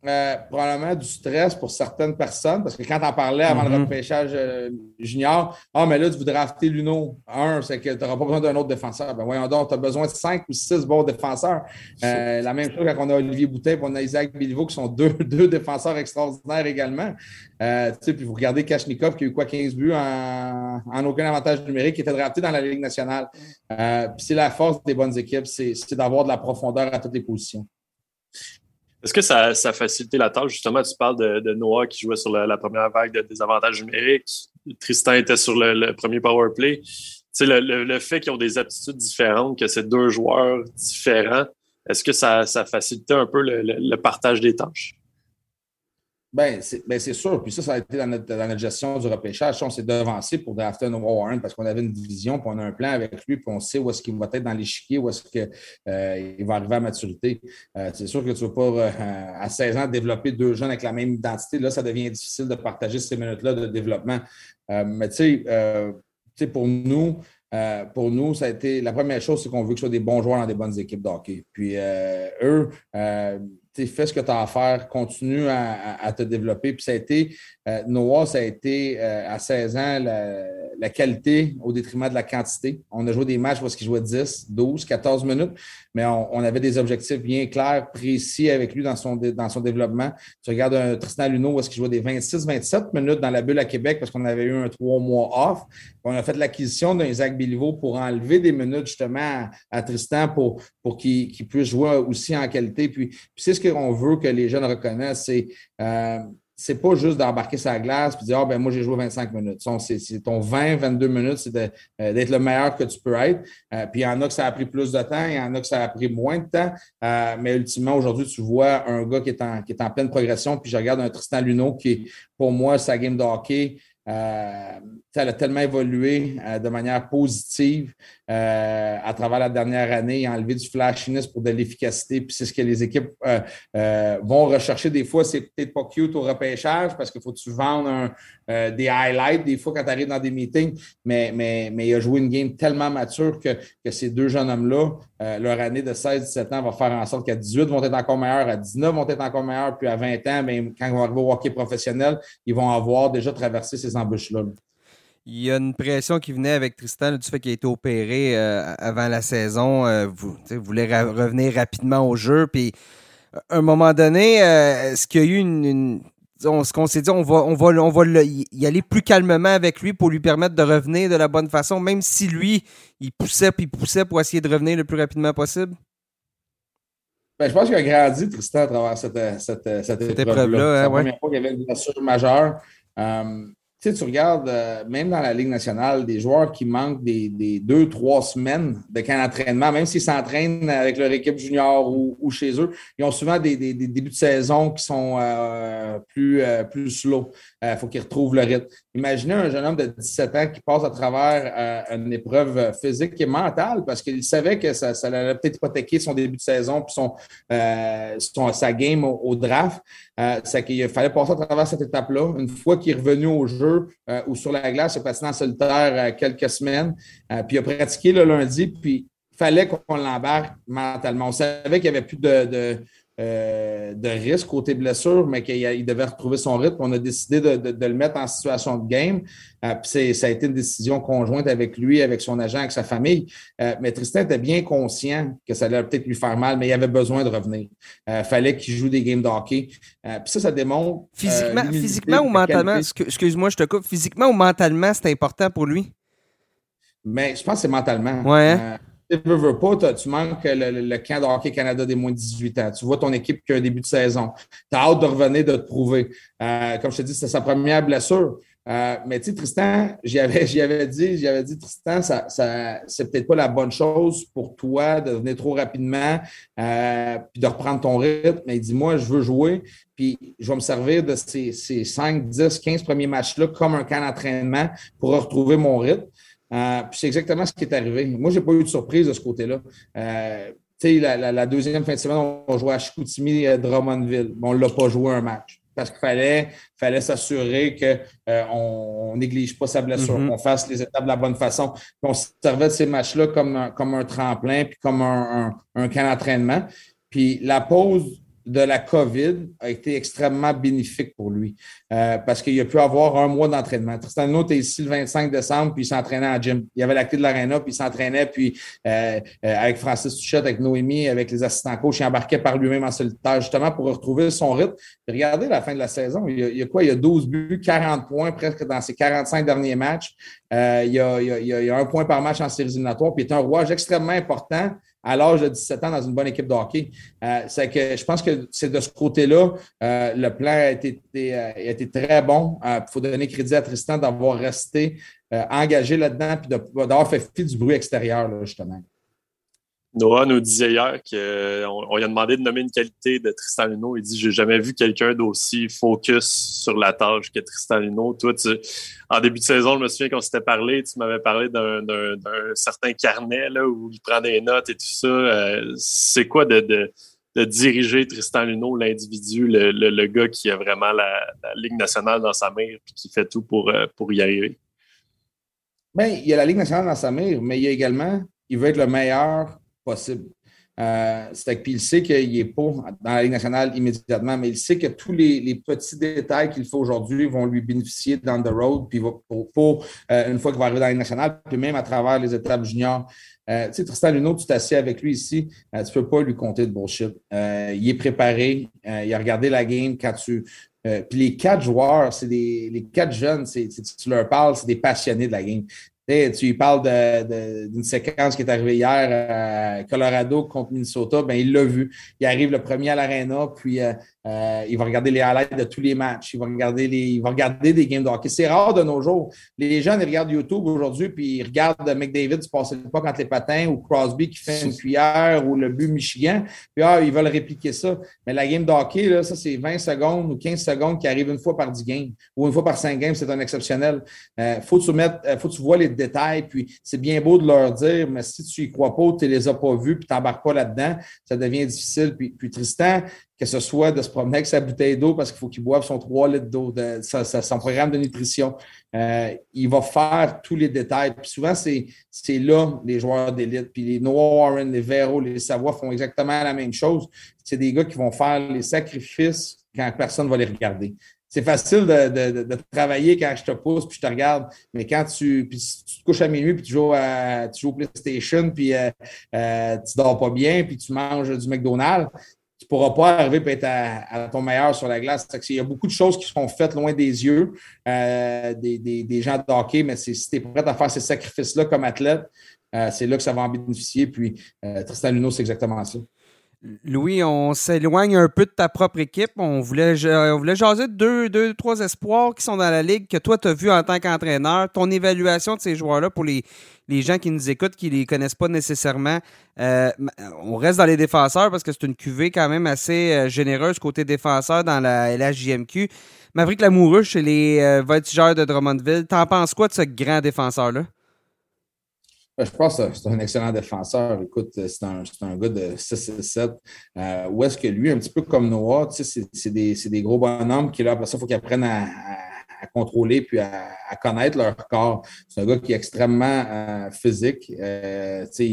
euh, probablement du stress pour certaines personnes, parce que quand on parlait avant le mm-hmm. repêchage euh, junior, ah, mais là, tu voudrais acheter Luno. Un, c'est que tu n'auras pas besoin d'un autre défenseur. Ben voyons donc, tu as besoin de cinq ou six bons défenseurs. Euh, la même chose quand on a Olivier Boutin et on a Isaac Billiveau, qui sont deux, deux défenseurs extraordinaires également. puis vous regardez Kachnikov, qui a eu quoi, 15 buts en, en aucun avantage numérique, qui était drafté dans la Ligue nationale. puis c'est la force des bonnes équipes, c'est d'avoir de la profondeur à toutes les positions. Est-ce que ça, a facilité la tâche? Justement, tu parles de, Noah qui jouait sur la, première vague de désavantages numériques. Tristan était sur le, premier power play. Le, le, fait qu'ils ont des aptitudes différentes, que c'est deux joueurs différents, est-ce que ça, ça facilitait un peu le partage des tâches? Ben, ben, c'est sûr. Puis ça, ça a été dans notre, gestion du repêchage. on s'est devancé pour drafter Noah Warren parce qu'on avait une division, puis on a un plan avec lui, puis on sait où est-ce qu'il va être dans l'échiquier, où est-ce qu'il euh, va arriver à maturité. Euh, c'est sûr que tu ne vas pas, euh, à 16 ans, développer deux jeunes avec la même identité. Là, ça devient difficile de partager ces minutes-là de développement. mais tu sais, pour nous, pour nous, ça a été la première chose, c'est qu'on veut que ce soit des bons joueurs dans des bonnes équipes de hockey. Puis eux, fais ce que tu as à faire, continue à, te développer. Puis ça a été, euh, Noah, ça a été euh, à 16 ans la, qualité au détriment de la quantité. On a joué des matchs parce qu'il jouait 10, 12, 14 minutes, mais on, avait des objectifs bien clairs, précis avec lui dans son, dans son développement. Tu regardes un Tristan Luneau où est-ce qu'il jouait des 26, 27 minutes dans la bulle à Québec parce qu'on avait eu un trois mois off. On a fait l'acquisition d'un Isaac Béliveau pour enlever des minutes justement à, Tristan pour, pour qu'il puisse jouer aussi en qualité. Puis, puis c'est ce qu'on veut que les jeunes reconnaissent, c'est euh, c'est pas juste d'embarquer sa glace et dire Ah, ben moi, j'ai joué 25 minutes. C'est ton 20, 22 minutes, c'est euh, d'être le meilleur que tu peux être. Euh, puis il y en a que ça a pris plus de temps, il y en a que ça a pris moins de temps. mais ultimement, aujourd'hui, tu vois un gars qui est, en, qui est en pleine progression. Puis je regarde un Tristan Luneau qui, pour moi, sa game de hockey, euh, elle a tellement évolué euh, de manière positive euh, à travers la dernière année, enlevé du flashiness pour de l'efficacité. Puis c'est ce que les équipes vont rechercher. Des fois, c'est peut-être pas cute au repêchage parce qu'il faut que tu vendes des highlights des fois quand tu arrives dans des meetings. Mais, mais, mais il a joué une game tellement mature que, que ces deux jeunes hommes-là, leur année de 16-17 ans va faire en sorte qu'à 18 vont être encore meilleurs, à 19 vont être encore meilleurs, puis à 20 ans, bien, quand ils vont arriver au hockey professionnel, ils vont avoir déjà traversé ces embûches-là. Il y a une pression qui venait avec Tristan du fait qu'il a été opéré euh, avant la saison. Euh, vous, voulez revenir rapidement au jeu. Puis, à un moment donné, euh, est-ce qu'il y a eu une. ce qu'on s'est dit, on va, on va, on va y aller plus calmement avec lui pour lui permettre de revenir de la bonne façon, même si lui, il poussait puis poussait pour essayer de revenir le plus rapidement possible? Ben, je pense qu'il a grandi, Tristan, à travers cette, cette, cette, épreuve-là. Hein, c'est la première fois qu'il y avait une blessure majeure tu regardes, euh, même dans la Ligue nationale, des joueurs qui manquent des, deux, trois semaines de camp d'entraînement, même s'ils s'entraînent avec leur équipe junior ou, chez eux, ils ont souvent des, débuts de saison qui sont euh, plus, euh, plus slow. Il faut qu'ils retrouvent le rythme. Imaginez un jeune homme de 17 ans qui passe à travers une épreuve physique et mentale parce qu'il savait que ça, ça allait peut-être hypothéquer son début de saison puis son, sa game au draft. Euh, c'est qu'il fallait passer à travers cette étape-là. Une fois qu'il est revenu au jeu euh, ou sur la glace, il a passé en solitaire euh, quelques semaines, puis il a pratiqué le lundi, puis fallait qu'on l'embarque mentalement. On savait qu'il n'y avait plus de, euh, de risque côté blessure, mais qu'il devait retrouver son rythme. On a décidé de, le mettre en situation de game. Euh, ça a été une décision conjointe avec lui, avec son agent, avec sa famille. Euh, mais Tristan était bien conscient que ça allait peut-être lui faire mal, mais il avait besoin de revenir. Il fallait qu'il joue des games de hockey. puis ça, ça démontre. Physiquement, physiquement ou mentalement, excuse-moi, je te coupe. Physiquement ou mentalement, c'est important pour lui? Mais je pense que c'est mentalement. Ouais. Tu veux, pas, tu manques le, camp de Hockey Canada des moins de 18 ans. Tu vois ton équipe qui a un début de saison. Tu as hâte de revenir, de te prouver. Euh, comme je te dis, c'était sa première blessure. Euh, mais tu sais, Tristan, j'y avais, dit, j'avais dit, Tristan, ça, ça c'est peut-être pas la bonne chose pour toi de venir trop rapidement euh, puis de reprendre ton rythme. Mais il dit, moi, je veux jouer, puis je vais me servir de ces, ces 5, 10, 15 premiers matchs-là comme un camp d'entraînement pour retrouver mon rythme. Euh, c'est exactement ce qui est arrivé. Moi, je n'ai pas eu de surprise de ce côté-là. Euh, la, la, deuxième fin de semaine, on jouait à Chicoutimi, à euh, Drummondville. on ne l'a pas joué un match parce qu'il fallait, fallait s'assurer qu'on ne néglige pas sa blessure, mm-hmm. qu'on fasse les étapes de la bonne façon. on servait de ces matchs-là comme un, comme un tremplin, puis comme un, un, un camp d'entraînement. Puis la pause de la COVID a été extrêmement bénéfique pour lui euh, parce qu'il a pu avoir un mois d'entraînement. Tristan Hinault était ici le 25 décembre, puis il s'entraînait en gym. Il avait la clé de l'aréna, puis il s'entraînait, puis euh, euh, avec Francis Touchette, avec Noémie, avec les assistants coachs, il embarquait par lui-même en solitaire, justement pour retrouver son rythme. regardez la fin de la saison, il y, a, quoi? Il y a 12 buts, 40 points presque dans ses 45 derniers matchs. il, y a, il, y a, un point par match en séries éliminatoires, puis il est un rouage extrêmement important à l'âge de 17 ans dans une bonne équipe de hockey. Euh, c'est que je pense que c'est de ce côté-là, euh, le plan a été, euh, a été très bon. Il faut donner crédit à Tristan d'avoir resté engagé là-dedans et d'avoir fait fi du bruit extérieur, justement. Noah nous disait hier qu'on on lui a demandé de nommer une qualité de Tristan Luneau. Il dit J'ai jamais vu quelqu'un d'aussi focus sur la tâche que Tristan Luneau. Toi, en début de saison, je me souviens qu'on s'était parlé, tu m'avais parlé d'un certain carnet là, où il prend des notes et tout ça. Euh, c'est quoi de, diriger Tristan Luneau, l'individu, le, gars qui a vraiment la, Ligue nationale dans sa mire et qui fait tout pour, euh, pour y arriver? Bien, il y a la Ligue nationale dans sa mire, mais il y a également, il veut être le meilleur possible. Euh, c'est puis il sait qu'il n'est pas dans la Ligue nationale immédiatement, mais il sait que tous les, petits détails qu'il fait aujourd'hui vont lui bénéficier dans the road, puis pour, euh, une fois qu'il va arriver dans la Ligue nationale, puis même à travers les étapes juniors. Euh, tu sais, Tristan Luneau, tu t'assieds avec lui ici, tu ne peux pas lui compter de bullshit. il est préparé, il a regardé la game quand tu. puis les quatre joueurs, c'est les quatre jeunes, c'est, tu leur parles, c'est des passionnés de la game tu parles d'une séquence qui est arrivée hier à Colorado contre Minnesota, ben il l'a vu. Il arrive le premier à l'aréna, puis euh, euh, il va regarder les highlights de tous les matchs. Il va regarder, les, il va regarder des games de. C'est rare de nos jours. Les jeunes, ils regardent YouTube aujourd'hui, puis ils regardent McDavid se passer pas quand les patins, ou Crosby qui fait une cuillère, ou le but Michigan. Puis ah, ils veulent répliquer ça. Mais la game de là, ça, c'est 20 secondes ou 15 secondes qui arrivent une fois par 10 games, ou une fois par 5 games, c'est un exceptionnel. Euh, faut que tu mettre, euh, faut que tu vois les détails, puis c'est bien beau de leur dire, mais si tu y crois pas, tu les as pas vus, puis tu n'embarques pas là-dedans, ça devient difficile. Puis, puis Tristan, que ce soit de se promener avec sa bouteille d'eau parce qu'il faut qu'il boive son 3 litres d'eau, son programme de nutrition. Euh, il va faire tous les détails. Puis souvent, c'est là les joueurs d'élite. Puis les Noah Warren, les Vero, les Savoie font exactement la même chose. C'est des gars qui vont faire les sacrifices quand personne ne va les regarder. C'est facile de, travailler quand je te pousse puis je te regarde, mais quand tu, te couches à minuit puis tu joues, à, tu joues au PlayStation puis euh, euh, tu dors pas bien puis tu manges du McDonald's, tu pourras pas arriver et être à, ton meilleur sur la glace. Il y a beaucoup de choses qui sont faites loin des yeux euh, des, gens de hockey, mais si tu es prêt à faire ces sacrifices-là comme athlète, euh, c'est là que ça va en bénéficier. Puis euh, Tristan Luno, c'est exactement ça. Louis, on s'éloigne un peu de ta propre équipe. On voulait, on voulait jaser deux, deux, trois espoirs qui sont dans la ligue que toi, tu as vu en tant qu'entraîneur. Ton évaluation de ces joueurs-là pour les, les gens qui nous écoutent, qui ne les connaissent pas nécessairement. Euh, on reste dans les défenseurs parce que c'est une cuvée quand même assez euh, généreuse côté défenseur dans la LHJMQ. Maverick Lamoureux chez les euh, Voltigeurs de Drummondville. T'en penses quoi de ce grand défenseur-là? Je pense que c'est un excellent défenseur. Écoute, c'est un, un, gars de 6-7. Euh, où est-ce que lui, un petit peu comme Noah, c'est des, des, gros bonhommes qui, là, après ça, il faut qu'il apprenne à, contrôler puis à, connaître leur corps. C'est un gars qui est extrêmement euh, physique. Euh, il,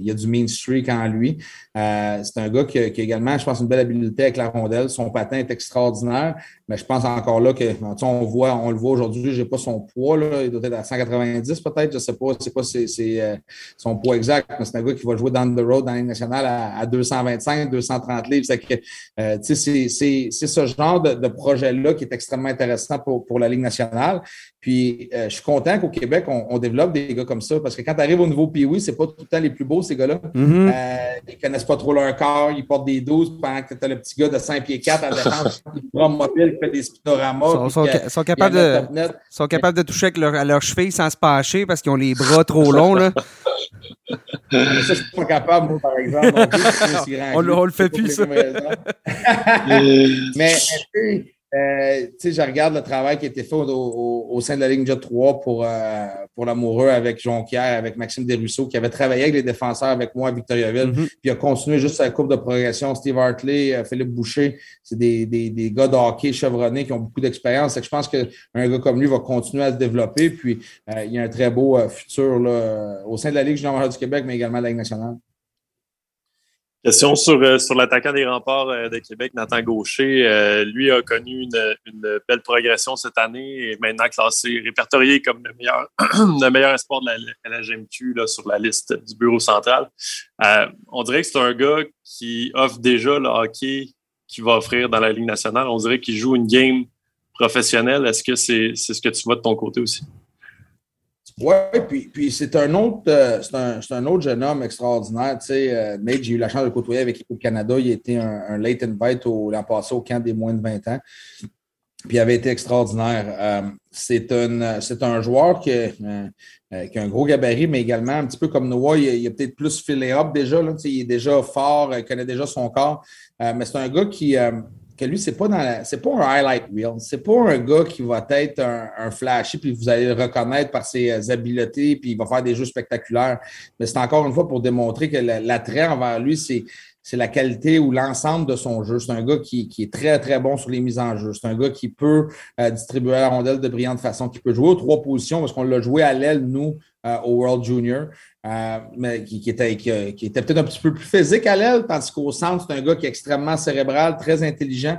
il y a du mean streak en lui. Euh, c'est un gars qui a, également, je pense, une belle habileté avec la rondelle. Son patin est extraordinaire, mais je pense encore là que on voit, on le voit aujourd'hui, je n'ai pas son poids, là, il doit être à 190 peut-être, je ne sais pas, c'est pas c'est, son poids exact, mais c'est un gars qui va jouer down the road dans la Ligue nationale à, 225, 230 livres. C'est, c'est, ce genre de, projet-là qui est extrêmement intéressant pour, pour la Ligue nationale. Puis euh, je suis content qu'au Québec, on, développe des gars comme ça, parce que quand tu arrives au niveau PWI, c'est pas tout le temps les plus beaux, ces gars-là. Mm-hmm. euh, ils connaissent pas trop leur corps, ils portent des 12 pendant que tu as le petit gars de 5 pieds 4 à défense qui mobile, qui fait des spinoramas. Ils sont, sont, capables, de, sont capables de toucher avec leur, à leurs chevilles sans se pencher parce qu'ils ont les bras trop longs. Là. ça, je suis pas capable, moi, par exemple. on, on, le fait plus, ça. mais, mais euh, je regarde le travail qui a été fait au, sein de la Ligue Jet 3 pour, euh, pour l'amoureux avec Jonquière, avec Maxime Desruisseaux, qui avait travaillé avec les défenseurs avec moi à Victoriaville, mm-hmm. puis a continué juste sa courbe de progression. Steve Hartley, euh, Philippe Boucher, c'est des, des, des, gars de hockey chevronnés qui ont beaucoup d'expérience. Je pense qu'un gars comme lui va continuer à se développer, puis il y a un très beau futur là, au sein de la Ligue junior du Québec, mais également de la Ligue nationale. Question sur, euh, sur l'attaquant des remparts euh, de Québec, Nathan Gaucher. Euh, lui a connu une, belle progression cette année et maintenant classé, répertorié comme le meilleur, le meilleur espoir de la, la GMQ là, sur la liste du bureau central. on dirait que c'est un gars qui offre déjà le hockey qu'il va offrir dans la Ligue nationale. On dirait qu'il joue une game professionnelle. Est-ce que c'est c'est ce que tu vois de ton côté aussi? Oui, puis, puis c'est un autre euh, c'est un, autre jeune homme extraordinaire. Tu sais, euh, Nate, j'ai eu la chance de côtoyer avec l'équipe Canada. Il était un, un late invite l'an passé au camp des moins de 20 ans. Puis il avait été extraordinaire. Euh, c'est un, un joueur qui, qui, a un gros gabarit, mais également un petit peu comme Noah, il, il a peut-être plus filé up déjà. Là, il est déjà fort, il connaît déjà son corps. mais c'est un gars qui, que lui, c'est pas c'est pas un highlight reel. C'est pas un gars qui va être un, un, flashy, puis vous allez le reconnaître par ses euh, habiletés, puis il va faire des jeux spectaculaires. Mais c'est encore une fois pour démontrer que l'attrait envers lui, c'est c'est la qualité ou l'ensemble de son jeu. C'est un gars qui, qui, est très, très bon sur les mises en jeu. C'est un gars qui peut euh, distribuer la rondelle de brillante façon, qui peut jouer aux trois positions parce qu'on l'a joué à l'aile, nous, euh, au World Junior, euh, mais qui, était, qui, était peut-être un petit peu plus physique à l'aile, tandis qu'au centre, c'est un gars qui est extrêmement cérébral, très intelligent.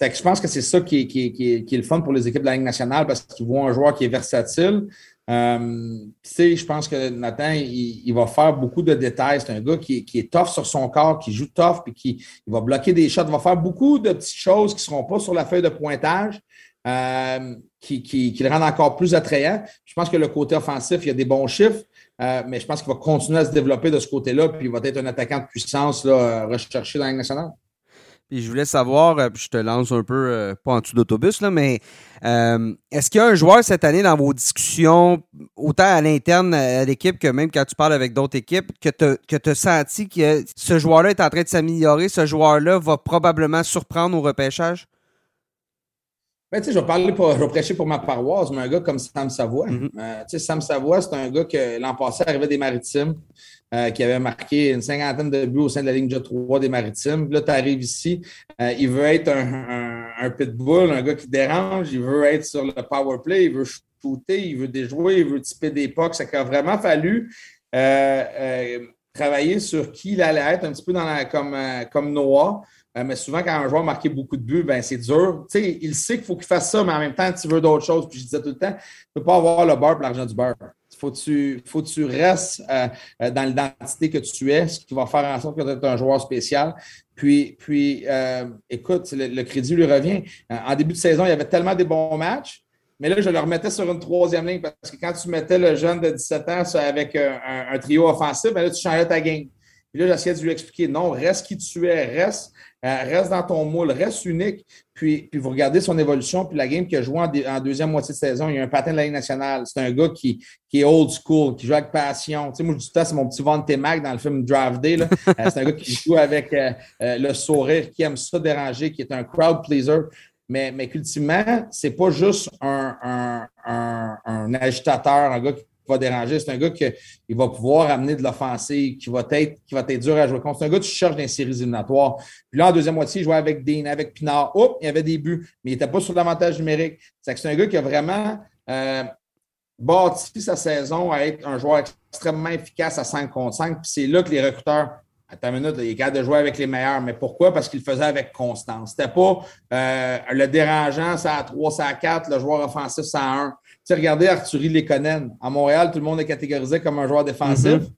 que je pense que c'est ça qui est, qui, est, le fun pour les équipes de la Ligue nationale parce qu'ils voient un joueur qui est versatile, euh, je pense que Nathan, il, va faire beaucoup de détails. C'est un gars qui, est tough sur son corps, qui joue tough, puis qui il va bloquer des shots. Il va faire beaucoup de petites choses qui ne seront pas sur la feuille de pointage, euh, qui, qui, le rendent encore plus attrayant. Je pense que le côté offensif, il y a des bons chiffres, euh, mais je pense qu'il va continuer à se développer de ce côté-là, puis il va être un attaquant de puissance recherché dans la nationale. Puis je voulais savoir, euh, je te lance un peu, euh, pas en dessous d'autobus, là, mais est-ce qu'il y a un joueur cette année dans vos discussions, autant à l'interne à l'équipe que même quand tu parles avec d'autres équipes, que tu as senti que ce joueur-là est en train de s'améliorer, ce joueur-là va probablement surprendre au repêchage? Ben, je vais parler pour, je vais prêcher pour ma paroisse, mais un gars comme Sam Savoie. Mm-hmm. Sam Savoie, c'est un gars que l'an passé arrivait des Maritimes. Euh, qui avait marqué une cinquantaine de buts au sein de la ligne de 3 des Maritimes. Là, tu arrives ici, euh, il veut être un, un, pitbull, un gars qui dérange, il veut être sur le power play, il veut shooter, il veut déjouer, il veut typer des pucks. Ça a vraiment fallu euh, travailler sur qui il allait être, un petit peu dans la, comme, comme Noah. Mais souvent, quand un joueur marqué beaucoup de buts, ben, c'est dur. il sait qu'il faut qu'il fasse ça, mais en même temps, tu veux d'autres choses. Puis je disais tout le temps, tu ne peux pas avoir le beurre pour l'argent du beurre faut tu, faut que tu restes euh, euh, dans l'identité que tu es, ce qui va faire en sorte que tu es un joueur spécial. Puis, puis euh, écoute, le, crédit lui revient. En début de saison, il y avait tellement des bons matchs, mais là, je le remettais sur une troisième ligne parce que quand tu mettais le jeune de 17 ans avec un, trio offensif, ben là, tu changeais ta game. Puis là, j'essayais de lui expliquer non, reste qui tu es, reste, reste dans ton moule, reste unique. Puis, puis vous regardez son évolution, puis la game qu'il a joué en, deuxième moitié de saison, il y a un patin de la Ligue nationale. C'est un gars qui, qui est old school, qui joue avec passion. Tu sais, moi, je dis ça, c'est mon petit Von Mac dans le film Draft Day. Euh, c'est un gars qui joue avec euh, euh, le sourire, qui aime ça déranger, qui est un crowd pleaser. Mais, mais qu'ultimement, c'est pas juste un, un, un, agitateur, un gars qui va déranger. C'est un gars qui va pouvoir amener de l'offensive, qui va être qui va être dur à jouer contre. C'est un gars que tu cherches dans les séries éliminatoires. Puis là, en deuxième moitié, il jouait avec Dean, avec Pinard. Oups, il y avait des buts, mais il n'était pas sur l'avantage numérique. C'est un gars qui a vraiment euh, bâti sa saison à être un joueur extrêmement efficace à 5 contre 5. Puis c'est là que les recruteurs Attends une minute, il est capable de jouer avec les meilleurs. Mais pourquoi? Parce qu'il le faisait avec constance. C'était pas euh, le dérangeant, ça à 3, ça à 4, le joueur offensif, ça à 1. Tu sais, regardez Arthurie Lekonen. À Montréal, tout le monde est catégorisé comme un joueur défensif. Mm-hmm.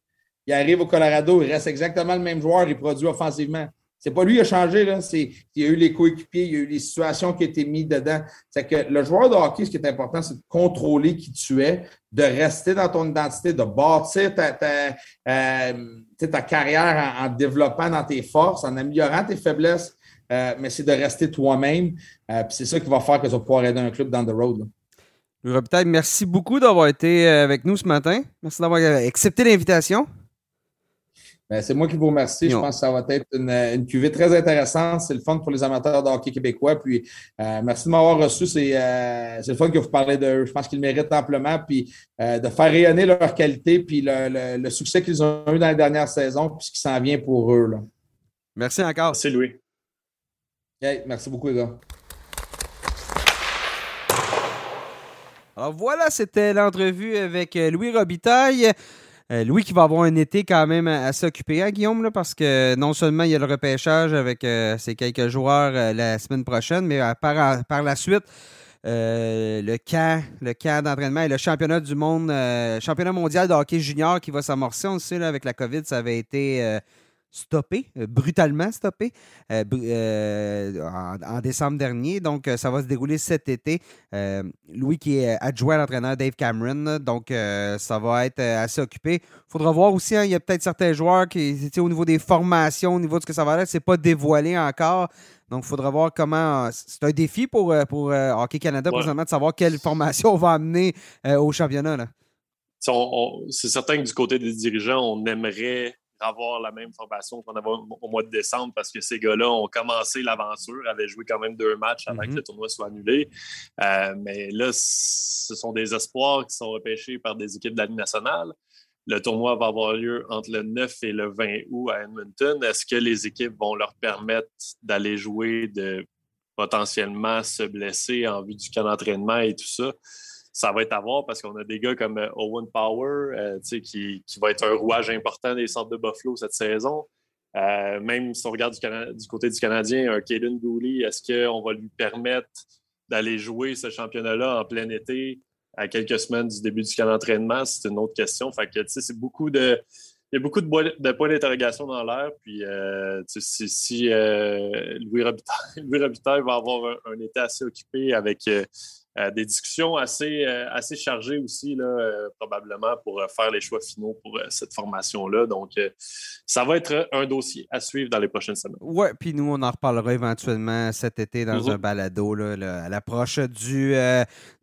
Il arrive au Colorado, il reste exactement le même joueur, il produit offensivement. C'est pas lui qui a changé, là. C'est, il y a eu les coéquipiers, il y a eu les situations qui ont été mises dedans. C'est que le joueur de hockey, ce qui est important, c'est de contrôler qui tu es, de rester dans ton identité, de bâtir ta, ta, euh, ta carrière en, développant dans tes forces, en améliorant tes faiblesses, euh, mais c'est de rester toi-même. Euh, puis c'est ça qui va faire que tu vas pouvoir aider un club dans the road. Louis Robitaille, merci beaucoup d'avoir été avec nous ce matin. Merci d'avoir accepté l'invitation. Ben, c'est moi qui vous remercie. Je pense que ça va être une, une cuvée très intéressante. C'est le fun pour les amateurs de hockey québécois. Puis, euh, merci de m'avoir reçu. Euh, c'est le fun que vous parlez d'eux. Je pense qu'ils méritent amplement. Puis, euh, de faire rayonner leur qualité, puis le, succès qu'ils ont eu dans la dernière saison, puis ce qui s'en vient pour eux. Là. Merci encore. C'est Louis. merci beaucoup, les gars. Alors voilà, c'était l'entrevue avec Louis Robitaille. Euh, Louis qui va avoir un été quand même à, s'occuper, à hein, Guillaume, parce que non seulement il y a le repêchage avec euh, ces quelques joueurs euh, la semaine prochaine, mais par, la suite, le camp, le d'entraînement et le championnat du monde, championnat mondial de hockey junior qui va s'amorcer. On le sait, avec la COVID, ça avait été stoppé, euh, brutalement stoppé, euh, euh, en, décembre dernier. Donc, ça va se dérouler cet été. Louis qui est adjoint à l'entraîneur Dave Cameron, donc ça va être assez occupé. Il faudra voir aussi, hein, il y a peut-être certains joueurs qui, au niveau des formations, au niveau de ce que ça va être, c'est pas dévoilé encore. Donc, il faudra voir comment. C'est un défi pour, pour Hockey Canada, présentement, de savoir quelle formation on va amener au championnat. C'est certain que du côté des dirigeants, on aimerait avoir la même formation qu'on avait au mois de décembre parce que ces gars-là ont commencé l'aventure, avaient joué quand même deux matchs avant que mhm. le tournoi soit annulé. Euh, mais là, ce sont des espoirs qui sont repêchés par des équipes de la Ligue nationale. Le tournoi va avoir lieu entre le 9 et le 20 août à Edmonton. Est-ce que les équipes vont leur permettre d'aller jouer, de potentiellement se blesser en vue du camp d'entraînement et tout ça? Ça va être à voir parce qu'on a des gars comme euh, Owen Power, euh, qui, qui, va être un rouage important des centres de Buffalo cette saison. Euh, même si on regarde du, côté du Canadien, un Kaden Gooley, est-ce qu'on va lui permettre d'aller jouer ce championnat-là en plein été à quelques semaines du début du camp d'entraînement? C'est une autre question. Fait que, c'est beaucoup de. Il y a beaucoup de, points d'interrogation dans l'air. Puis, si, si Louis, Robitaille, va avoir un, un, été assez occupé avec euh, des discussions assez, euh, assez chargées aussi, là, euh, probablement, pour faire les choix finaux pour cette formation-là. Donc, ça va être un dossier à suivre dans les prochaines semaines. Oui, puis nous, on en reparlera éventuellement cet été dans mm-hmm. un balado là, à l'approche du,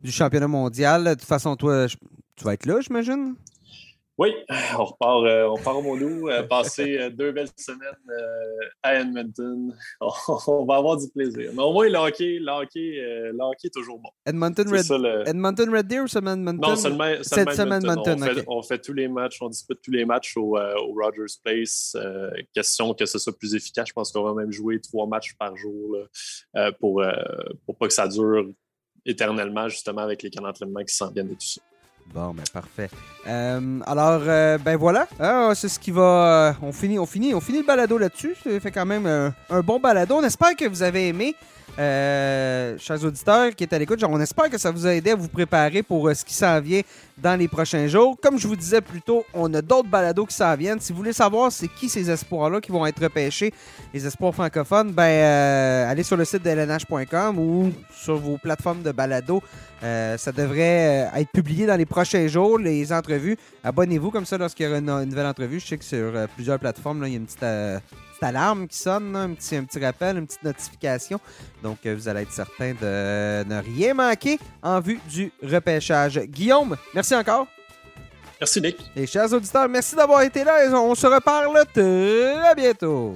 du championnat mondial. De toute façon, toi, tu vas être là, j'imagine? Oui, on repart, euh, on part au Mono, euh, passer euh, deux belles semaines à Edmonton. On, va avoir du plaisir. Mais au moins, le hockey, le hockey, le hockey est toujours bon. Edmonton Red, Edmonton Red Deer ou seulement Edmonton? Non, seulement, Cette semaine Edmonton. On, fait, on, fait, tous les matchs, on dispute tous les matchs au, au Rogers Place. question que ce soit plus efficace. Je pense qu'on va même jouer trois matchs par jour là, pour, pour pas que ça dure éternellement, justement, avec les camps d'entraînement qui s'en viennent et tout ça. Bon, ben parfait. Euh, alors, euh, ben voilà. Ah, c'est ce qui va. Euh, on finit, on finit, on finit le balado là-dessus. Ça fait quand même un bon balado. On espère que vous avez aimé. Euh, chers auditeurs qui est à l'écoute, on espère que ça vous a aidé à vous préparer pour euh, ce qui s'en vient dans les prochains jours. Comme je vous disais plus tôt, on a d'autres balados qui s'en viennent. Si vous voulez savoir c'est qui ces espoirs-là qui vont être repêchés, les espoirs francophones, ben euh, allez sur le site de lnh.com ou sur vos plateformes de balado. ça devrait être publié dans les prochains jours, les entrevues. Abonnez-vous comme ça lorsqu'il y aura une, nouvelle entrevue. Je sais que sur plusieurs plateformes, là, il y a une petite alarme qui sonne, un, petit, un petit rappel, une petite notification. Donc, euh, vous allez être certain de ne rien manquer en vue du repêchage. Guillaume, merci encore. Merci, Nick. Et chers auditeurs, merci d'avoir été là. On se reparle très bientôt.